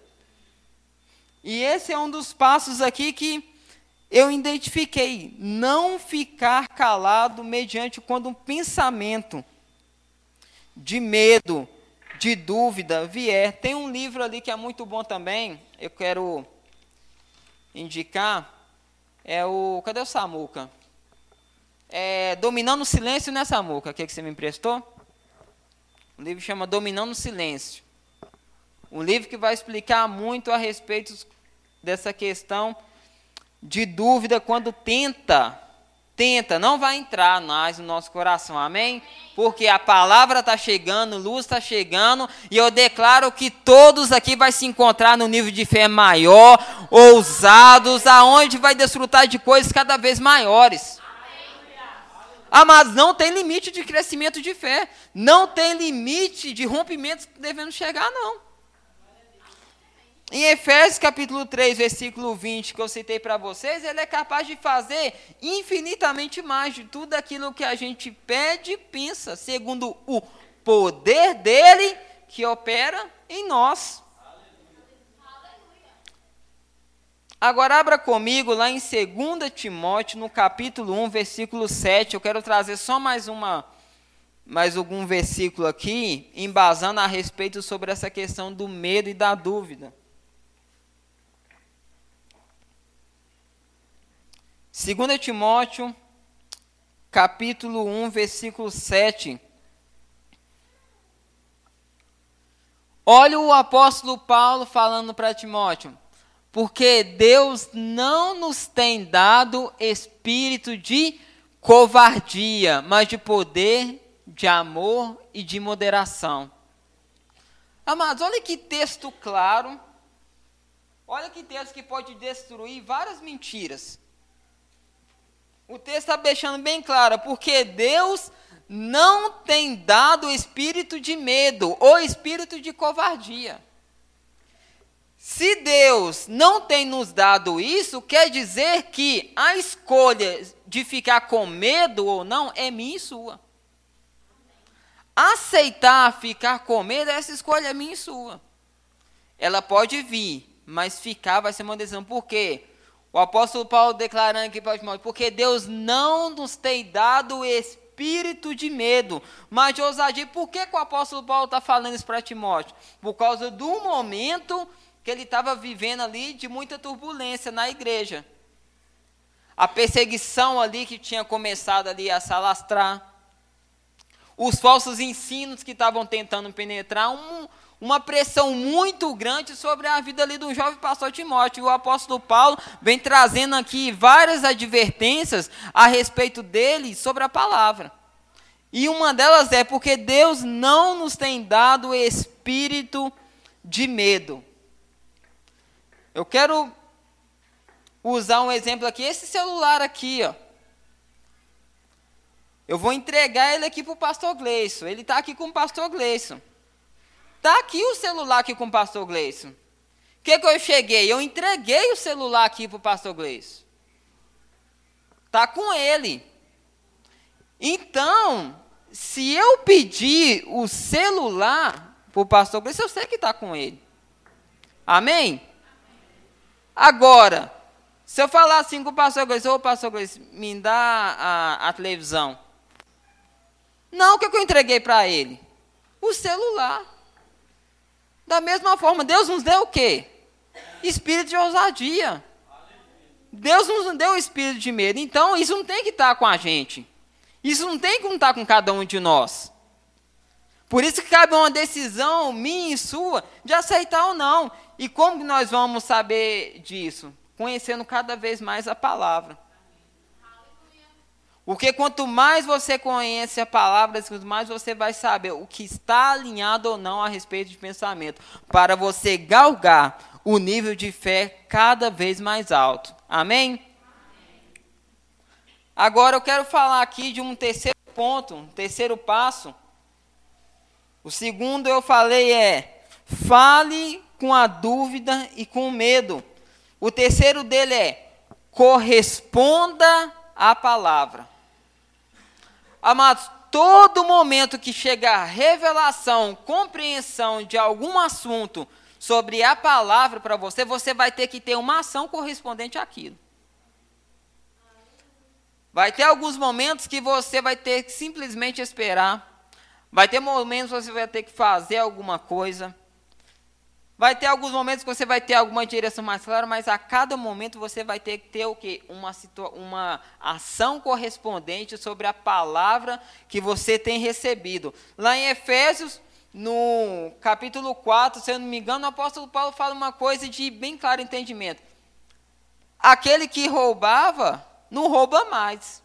E esse é um dos passos aqui que eu identifiquei. Não ficar calado mediante quando um pensamento de medo, de dúvida vier. Tem um livro ali que é muito bom também, eu quero indicar. É o. Cadê o Samuca? É, Dominando o Silêncio, né, Samuca? Que, que você me emprestou? O livro chama Dominando o Silêncio. Um livro que vai explicar muito a respeito dessa questão de dúvida quando tenta, tenta, não vai entrar mais no nosso coração, amém? Porque a palavra está chegando, luz está chegando, e eu declaro que todos aqui vai se encontrar no nível de fé maior, ousados, aonde vai desfrutar de coisas cada vez maiores. Ah, mas não tem limite de crescimento de fé. Não tem limite de rompimentos que devemos chegar, não. Em Efésios capítulo 3, versículo 20, que eu citei para vocês, ele é capaz de fazer infinitamente mais de tudo aquilo que a gente pede e pensa, segundo o poder dele que opera em nós. Agora abra comigo lá em 2 Timóteo, no capítulo 1, versículo 7. Eu quero trazer só mais uma mais algum versículo aqui, embasando a respeito sobre essa questão do medo e da dúvida. 2 Timóteo, capítulo 1, versículo 7. Olha o apóstolo Paulo falando para Timóteo. Porque Deus não nos tem dado espírito de covardia, mas de poder, de amor e de moderação. Amados, olha que texto claro. Olha que texto que pode destruir várias mentiras o texto está deixando bem claro, porque Deus não tem dado espírito de medo ou espírito de covardia. Se Deus não tem nos dado isso, quer dizer que a escolha de ficar com medo ou não é minha e sua. Aceitar ficar com medo, essa escolha é minha e sua. Ela pode vir, mas ficar vai ser uma decisão. Por quê? O apóstolo Paulo declarando aqui para Timóteo, porque Deus não nos tem dado espírito de medo, mas de ousadia. Por que, que o apóstolo Paulo está falando isso para Timóteo? Por causa do momento que ele estava vivendo ali de muita turbulência na igreja. A perseguição ali que tinha começado ali a se alastrar. Os falsos ensinos que estavam tentando penetrar. Um, uma pressão muito grande sobre a vida ali do jovem pastor Timóteo. E o apóstolo Paulo vem trazendo aqui várias advertências a respeito dele sobre a palavra. E uma delas é porque Deus não nos tem dado espírito de medo. Eu quero usar um exemplo aqui, esse celular aqui, ó. Eu vou entregar ele aqui para o pastor Gleison. Ele está aqui com o pastor Gleison. Está aqui o celular aqui com o pastor Gleison. O que, que eu cheguei? Eu entreguei o celular aqui para o pastor Gleison. Está com ele. Então, se eu pedir o celular para o pastor Gleison, eu sei que está com ele. Amém? Agora, se eu falar assim com o pastor Gleison, ô pastor Gleison, me dá a, a televisão. Não, o que, que eu entreguei para ele? O celular. Da mesma forma, Deus nos deu o quê? Espírito de ousadia. Deus nos deu o espírito de medo. Então, isso não tem que estar com a gente. Isso não tem que estar com cada um de nós. Por isso que cabe uma decisão minha e sua de aceitar ou não. E como nós vamos saber disso? Conhecendo cada vez mais a palavra. Porque quanto mais você conhece a palavra, mais você vai saber o que está alinhado ou não a respeito de pensamento, para você galgar o nível de fé cada vez mais alto. Amém? Agora eu quero falar aqui de um terceiro ponto, um terceiro passo. O segundo eu falei é: fale com a dúvida e com o medo. O terceiro dele é: corresponda à palavra. Amados, todo momento que chegar revelação, compreensão de algum assunto sobre a palavra para você, você vai ter que ter uma ação correspondente àquilo. Vai ter alguns momentos que você vai ter que simplesmente esperar. Vai ter momentos que você vai ter que fazer alguma coisa. Vai ter alguns momentos que você vai ter alguma direção mais clara, mas a cada momento você vai ter que ter o quê? Uma, uma ação correspondente sobre a palavra que você tem recebido. Lá em Efésios, no capítulo 4, se eu não me engano, o apóstolo Paulo fala uma coisa de bem claro entendimento. Aquele que roubava, não rouba mais.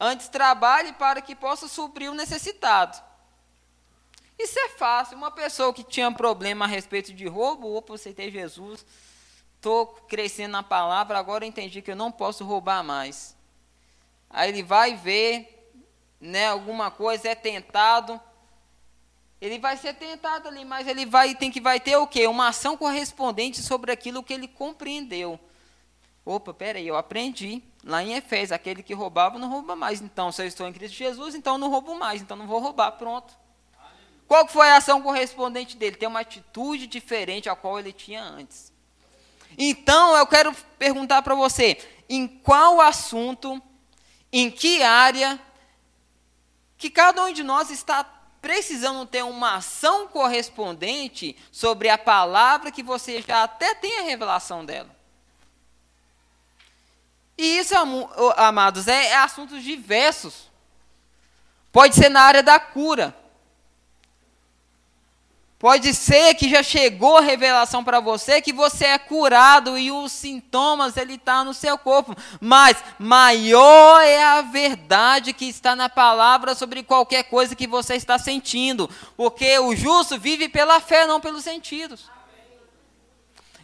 Antes trabalhe para que possa suprir o necessitado. Isso é fácil. Uma pessoa que tinha problema a respeito de roubo, opa, aceitei Jesus, estou crescendo na palavra, agora entendi que eu não posso roubar mais. Aí ele vai ver né, alguma coisa, é tentado. Ele vai ser tentado ali, mas ele vai tem que vai ter o quê? Uma ação correspondente sobre aquilo que ele compreendeu. Opa, peraí, eu aprendi. Lá em Efésios, aquele que roubava não rouba mais. Então, se eu estou em Cristo Jesus, então não roubo mais. Então não vou roubar, pronto. Qual foi a ação correspondente dele? Tem uma atitude diferente a qual ele tinha antes. Então, eu quero perguntar para você, em qual assunto, em que área, que cada um de nós está precisando ter uma ação correspondente sobre a palavra que você já até tem a revelação dela. E isso, amados, é, é assuntos diversos. Pode ser na área da cura. Pode ser que já chegou a revelação para você que você é curado e os sintomas ele está no seu corpo. Mas maior é a verdade que está na palavra sobre qualquer coisa que você está sentindo, porque o justo vive pela fé, não pelos sentidos.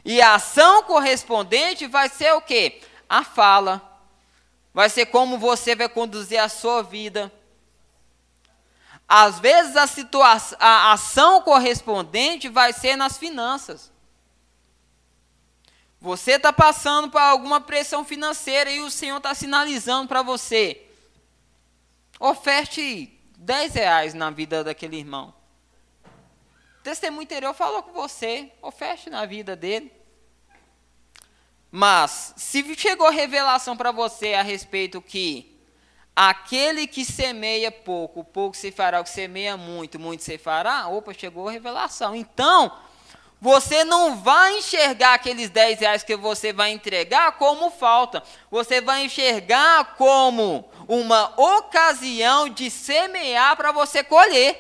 E a ação correspondente vai ser o quê? a fala, vai ser como você vai conduzir a sua vida. Às vezes a, situação, a ação correspondente vai ser nas finanças. Você está passando por alguma pressão financeira e o Senhor está sinalizando para você. Oferte 10 reais na vida daquele irmão. O testemunho interior falou com você. Oferte na vida dele. Mas, se chegou revelação para você a respeito que aquele que semeia pouco, pouco se fará, o que semeia muito, muito se fará, opa, chegou a revelação. Então, você não vai enxergar aqueles 10 reais que você vai entregar como falta. Você vai enxergar como uma ocasião de semear para você colher.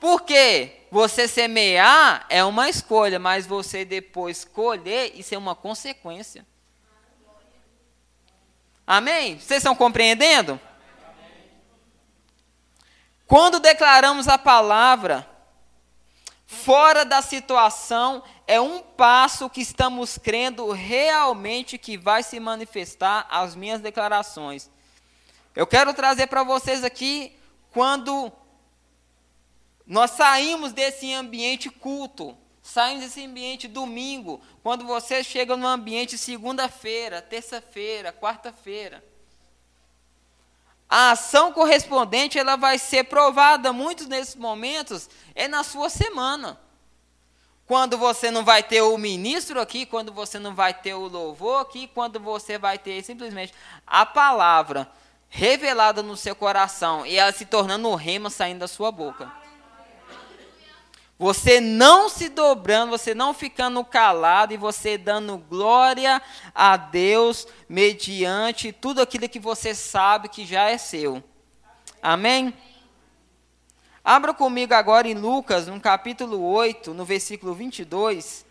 Por quê? Você semear é uma escolha, mas você depois colher, isso é uma consequência. Amém? Vocês estão compreendendo? Quando declaramos a palavra, fora da situação, é um passo que estamos crendo realmente que vai se manifestar as minhas declarações. Eu quero trazer para vocês aqui quando nós saímos desse ambiente culto, saímos desse ambiente domingo, quando você chega no ambiente segunda-feira, terça-feira, quarta-feira. A ação correspondente ela vai ser provada muitos nesses momentos é na sua semana. Quando você não vai ter o ministro aqui, quando você não vai ter o louvor aqui, quando você vai ter simplesmente a palavra revelada no seu coração e ela se tornando o rema saindo da sua boca. Você não se dobrando, você não ficando calado e você dando glória a Deus mediante tudo aquilo que você sabe que já é seu. Amém? Abra comigo agora em Lucas, no capítulo 8, no versículo 22.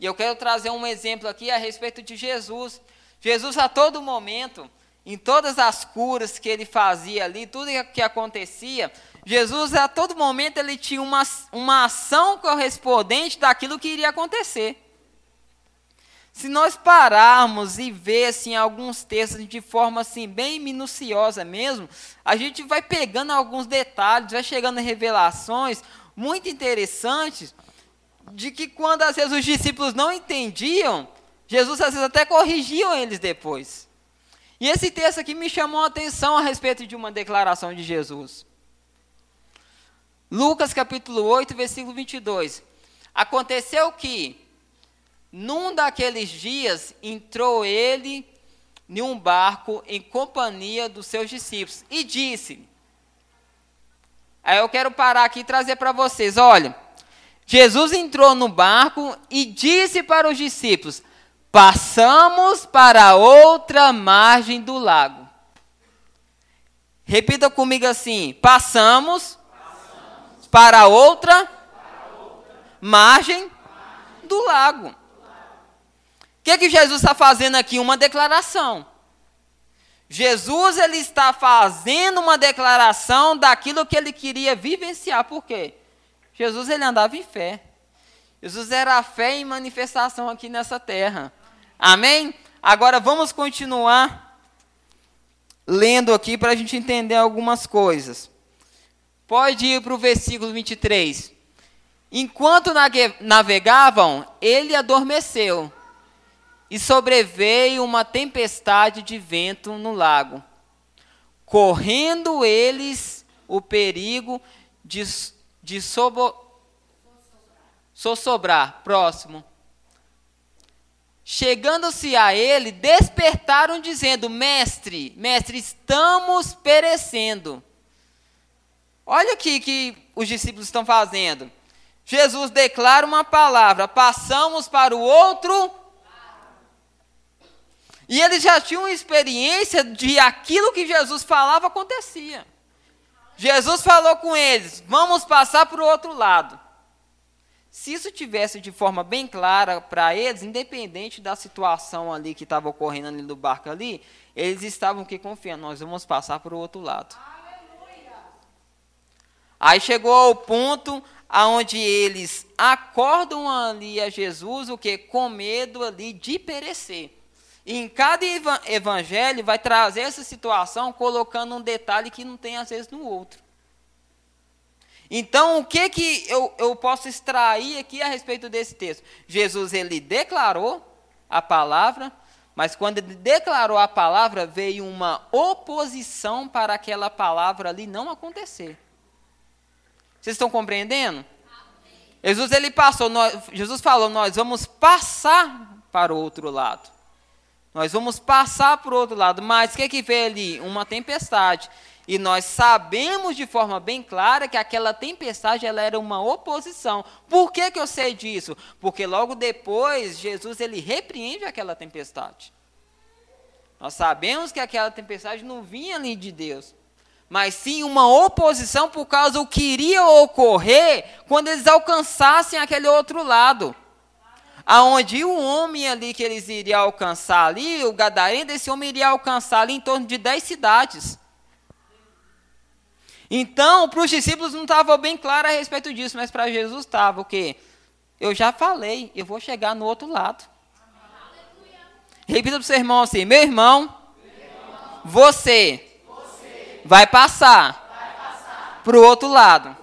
E eu quero trazer um exemplo aqui a respeito de Jesus. Jesus, a todo momento, em todas as curas que ele fazia ali, tudo que acontecia, Jesus a todo momento ele tinha uma, uma ação correspondente daquilo que iria acontecer. Se nós pararmos e ver assim alguns textos de forma assim bem minuciosa mesmo, a gente vai pegando alguns detalhes, vai chegando revelações muito interessantes de que quando às vezes os discípulos não entendiam, Jesus às vezes até corrigia eles depois. E esse texto aqui me chamou a atenção a respeito de uma declaração de Jesus. Lucas capítulo 8, versículo 22. Aconteceu que, num daqueles dias, entrou ele em um barco em companhia dos seus discípulos e disse: Aí eu quero parar aqui e trazer para vocês: olha, Jesus entrou no barco e disse para os discípulos: Passamos para outra margem do lago. Repita comigo assim: passamos, passamos para, outra margem, do lago. O que, que Jesus está fazendo aqui? Uma declaração. Jesus ele está fazendo uma declaração daquilo que ele queria vivenciar. Por quê? Jesus ele andava em fé. Jesus era a fé em manifestação aqui nessa terra. Amém? Agora vamos continuar lendo aqui para a gente entender algumas coisas. Pode ir para o versículo 23. Enquanto navegavam, ele adormeceu e sobreveio uma tempestade de vento no lago, correndo eles o perigo de, de sobo, sossobrar. Próximo. Chegando-se a ele, despertaram dizendo: Mestre, mestre, estamos perecendo. Olha aqui que os discípulos estão fazendo. Jesus declara uma palavra, passamos para o outro. E eles já tinham experiência de aquilo que Jesus falava acontecia. Jesus falou com eles: vamos passar para o outro lado. Se isso tivesse de forma bem clara para eles, independente da situação ali que estava ocorrendo ali do barco ali, eles estavam que confiando, nós vamos passar para o outro lado. Aí chegou ao ponto aonde eles acordam ali a Jesus, o que com medo ali de perecer. E em cada evangelho vai trazer essa situação colocando um detalhe que não tem às vezes no outro. Então, o que, que eu, eu posso extrair aqui a respeito desse texto? Jesus, ele declarou a palavra, mas quando ele declarou a palavra, veio uma oposição para aquela palavra ali não acontecer. Vocês estão compreendendo? Jesus, ele passou, nós, Jesus falou, nós vamos passar para o outro lado. Nós vamos passar para o outro lado, mas o que, que veio ali? Uma tempestade. E nós sabemos de forma bem clara que aquela tempestade ela era uma oposição. Por que, que eu sei disso? Porque logo depois Jesus ele repreende aquela tempestade. Nós sabemos que aquela tempestade não vinha ali de Deus, mas sim uma oposição por causa do que iria ocorrer quando eles alcançassem aquele outro lado. Aonde o homem ali que eles iriam alcançar ali, o gadareno desse homem iria alcançar ali em torno de dez cidades. Então, para os discípulos não estava bem claro a respeito disso, mas para Jesus estava o quê? Eu já falei, eu vou chegar no outro lado. Repita para o seu irmão assim: meu irmão, meu irmão você, vai passar, para o outro lado.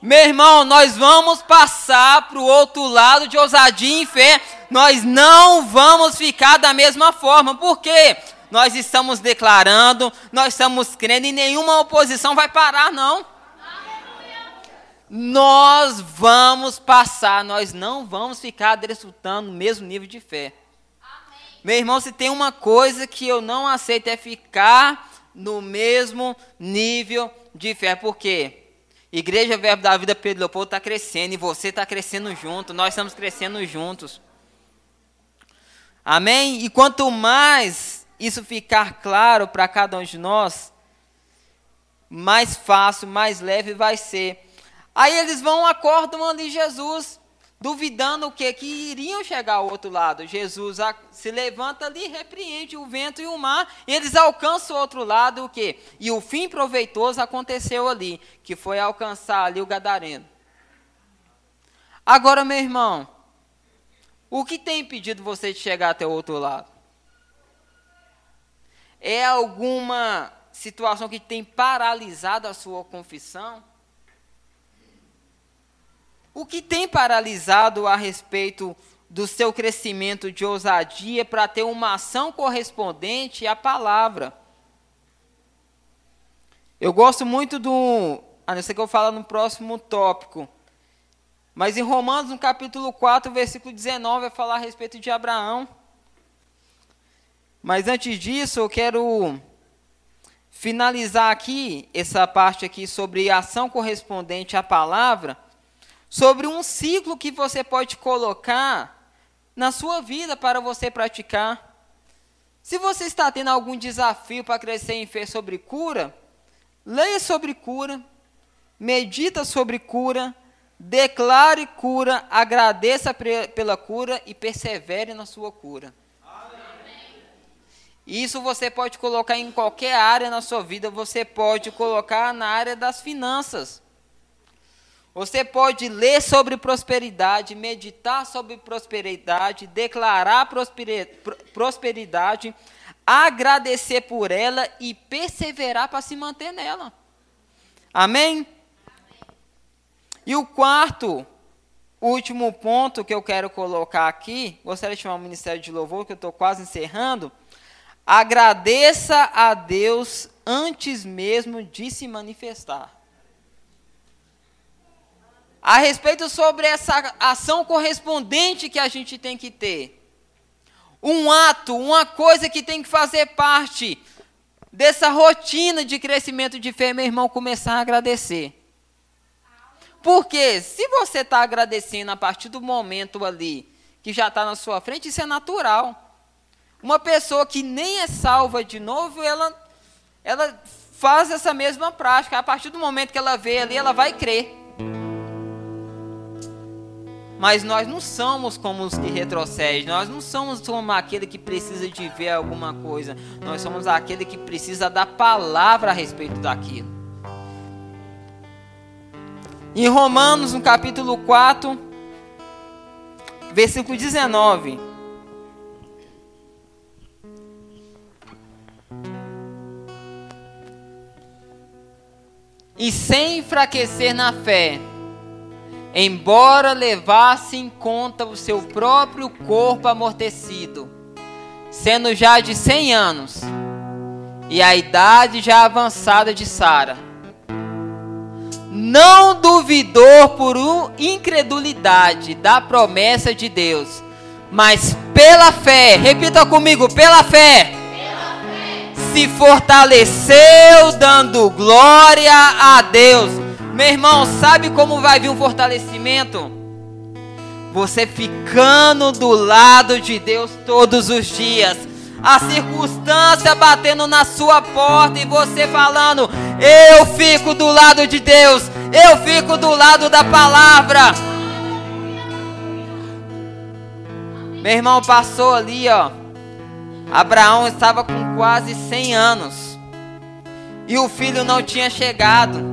Meu irmão, nós vamos passar para o outro lado de ousadia e fé. Nós não vamos ficar da mesma forma. Por quê? nós estamos declarando, nós estamos crendo e nenhuma oposição vai parar, não. Nós vamos passar, nós não vamos ficar desfrutando o mesmo nível de fé. Meu irmão, se tem uma coisa que eu não aceito é ficar no mesmo nível de fé. Por quê? Igreja Verbo da Vida Pedro Leopoldo está crescendo e você está crescendo junto, nós estamos crescendo juntos. Amém? E quanto mais isso ficar claro para cada um de nós, mais fácil, mais leve vai ser. Aí eles vão, acordam ali Jesus, duvidando o que? Que iriam chegar ao outro lado. Jesus se levanta ali, repreende o vento e o mar, e eles alcançam o outro lado, o que? E o fim proveitoso aconteceu ali, que foi alcançar ali o Gadareno. Agora, meu irmão, o que tem impedido você de chegar até o outro lado? É alguma situação que tem paralisado a sua confissão? O que tem paralisado a respeito do seu crescimento de ousadia para ter uma ação correspondente à palavra? Eu gosto muito do. A não ser que eu falo no próximo tópico. Mas em Romanos, no capítulo 4, versículo 19, vai falar a respeito de Abraão. Mas antes disso, eu quero finalizar aqui essa parte aqui sobre ação correspondente à palavra, sobre um ciclo que você pode colocar na sua vida para você praticar. Se você está tendo algum desafio para crescer em fé sobre cura, leia sobre cura, medita sobre cura, declare cura, agradeça pela cura e persevere na sua cura. Isso você pode colocar em qualquer área na sua vida, você pode colocar na área das finanças. Você pode ler sobre prosperidade, meditar sobre prosperidade, declarar prosperidade, agradecer por ela e perseverar para se manter nela. Amém? E o quarto, último ponto que eu quero colocar aqui, gostaria de chamar o Ministério de Louvor, que eu estou quase encerrando. Agradeça a Deus antes mesmo de se manifestar. A respeito sobre essa ação correspondente que a gente tem que ter. Um ato, uma coisa que tem que fazer parte dessa rotina de crescimento de fé, meu irmão, começar a agradecer. Porque se você está agradecendo a partir do momento ali que já está na sua frente, isso é natural. Uma pessoa que nem é salva de novo, ela, ela faz essa mesma prática. A partir do momento que ela vê ali, ela vai crer. Mas nós não somos como os que retrocedem, nós não somos como aquele que precisa de ver alguma coisa, nós somos aquele que precisa da palavra a respeito daquilo. Em Romanos, no capítulo 4, versículo 19. E sem enfraquecer na fé, embora levasse em conta o seu próprio corpo amortecido, sendo já de cem anos, e a idade já avançada de Sara não duvidou por incredulidade da promessa de Deus, mas pela fé, repita comigo, pela fé, pela fé. se fortaleceu, dando glória a Deus. Meu irmão, sabe como vai vir um fortalecimento? Você ficando do lado de Deus todos os dias a circunstância batendo na sua porta e você falando: Eu fico do lado de Deus, eu fico do lado da palavra. Meu irmão passou ali, ó. Abraão estava com quase 100 anos e o filho não tinha chegado.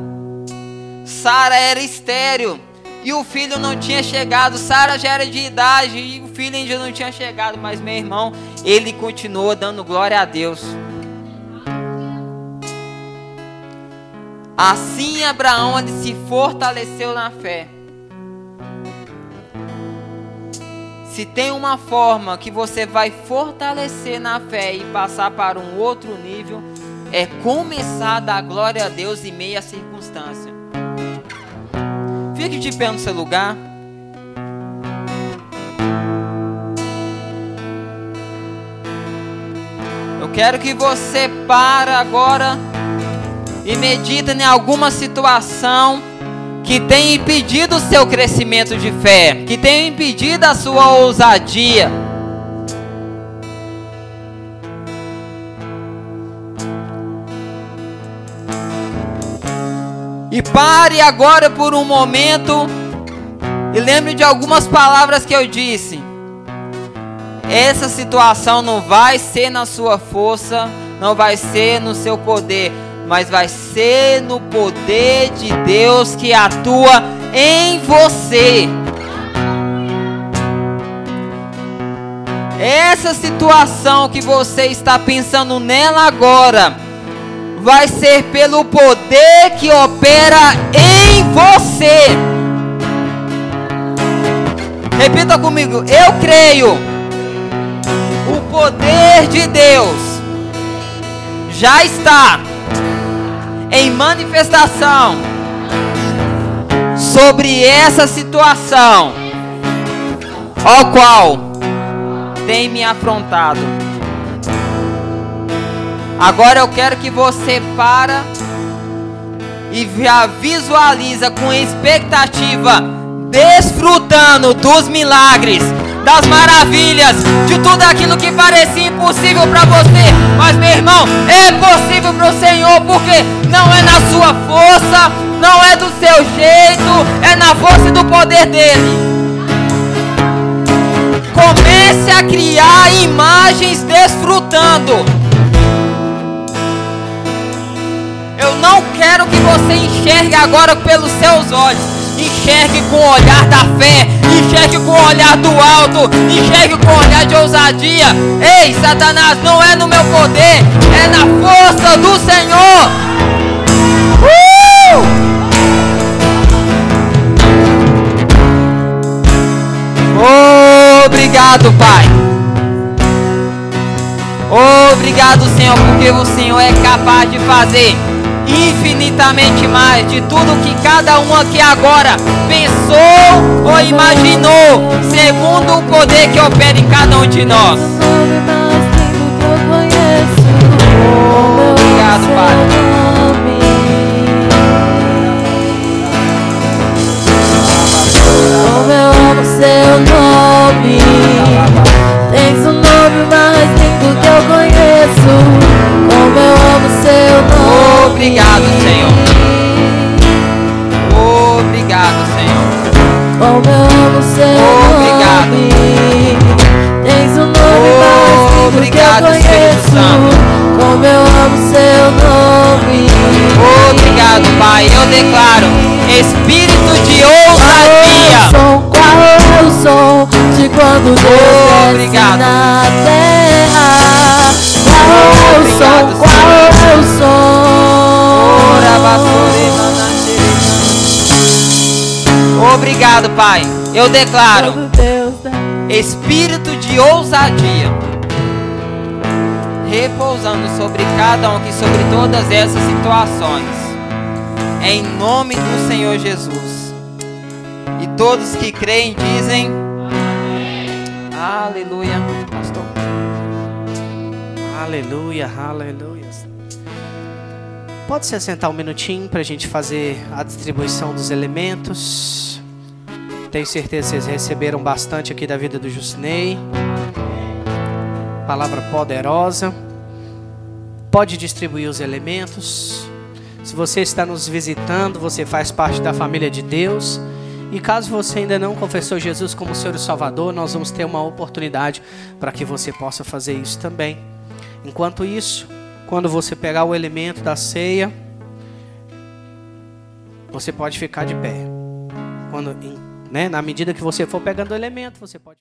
Sara era estéril e o filho não tinha chegado. Sara já era de idade e o filho ainda não tinha chegado. Mas meu irmão, ele continuou dando glória a Deus. Assim Abraão se fortaleceu na fé. Se tem uma forma que você vai fortalecer na fé e passar para um outro nível, é começar a dar glória a Deus em meia circunstância. Fique de pé no seu lugar. Eu quero que você pare agora e medita em alguma situação que tem impedido o seu crescimento de fé, que tem impedido a sua ousadia. E pare agora por um momento e lembre de algumas palavras que eu disse. Essa situação não vai ser na sua força, não vai ser no seu poder, mas vai ser no poder de Deus que atua em você. Essa situação que você está pensando nela agora, vai ser pelo poder que opera em você. Repita comigo. Eu creio. O poder de Deus já está em manifestação sobre essa situação, ó qual tem me afrontado. Agora eu quero que você para e já visualiza com expectativa, desfrutando dos milagres, das maravilhas, de tudo aquilo que parecia impossível para você. Mas meu irmão, é possível para o Senhor, porque não é na sua força, não é do seu jeito, é na força e do poder dele. Comece a criar imagens desfrutando. Não quero que você enxergue agora pelos seus olhos. Enxergue com o olhar da fé, enxergue com o olhar do alto, enxergue com o olhar de ousadia. Ei, Satanás, não é no meu poder, é na força do Senhor. Uh! Obrigado, Pai. Obrigado, Senhor, porque o Senhor é capaz de fazer infinitamente mais de tudo que cada um aqui agora pensou ou imaginou, segundo o poder que opera em cada um de nós. Obrigado, Pai. Como eu amo seu nome Tens um nome mais lindo que eu conheço Obrigado, Senhor. Obrigado, Senhor. Como eu amo seu Obrigado. Tens um nome mais Obrigado, que eu conheço. Santo. Como eu amo seu nome. Obrigado, Pai. Eu declaro espírito de Qual é o ousadia. som? Qual é o som de quando Deus Obrigado. desce na terra? Obrigado, Pai. Eu declaro espírito de ousadia repousando sobre cada um aqui, sobre todas essas situações. Em nome do Senhor Jesus. E todos que creem dizem Aleluia. Pastor. Aleluia, aleluia. Pode se assentar um minutinho para a gente fazer a distribuição dos elementos. Tenho certeza que vocês receberam bastante aqui da vida do Jusinei. Palavra poderosa. Pode distribuir os elementos. Se você está nos visitando, você faz parte da família de Deus. E caso você ainda não confessou Jesus como Senhor e Salvador, nós vamos ter uma oportunidade para que você possa fazer isso também. Enquanto isso, quando você pegar o elemento da ceia, você pode ficar de pé. Quando, né, na medida que você for pegando o elemento, você pode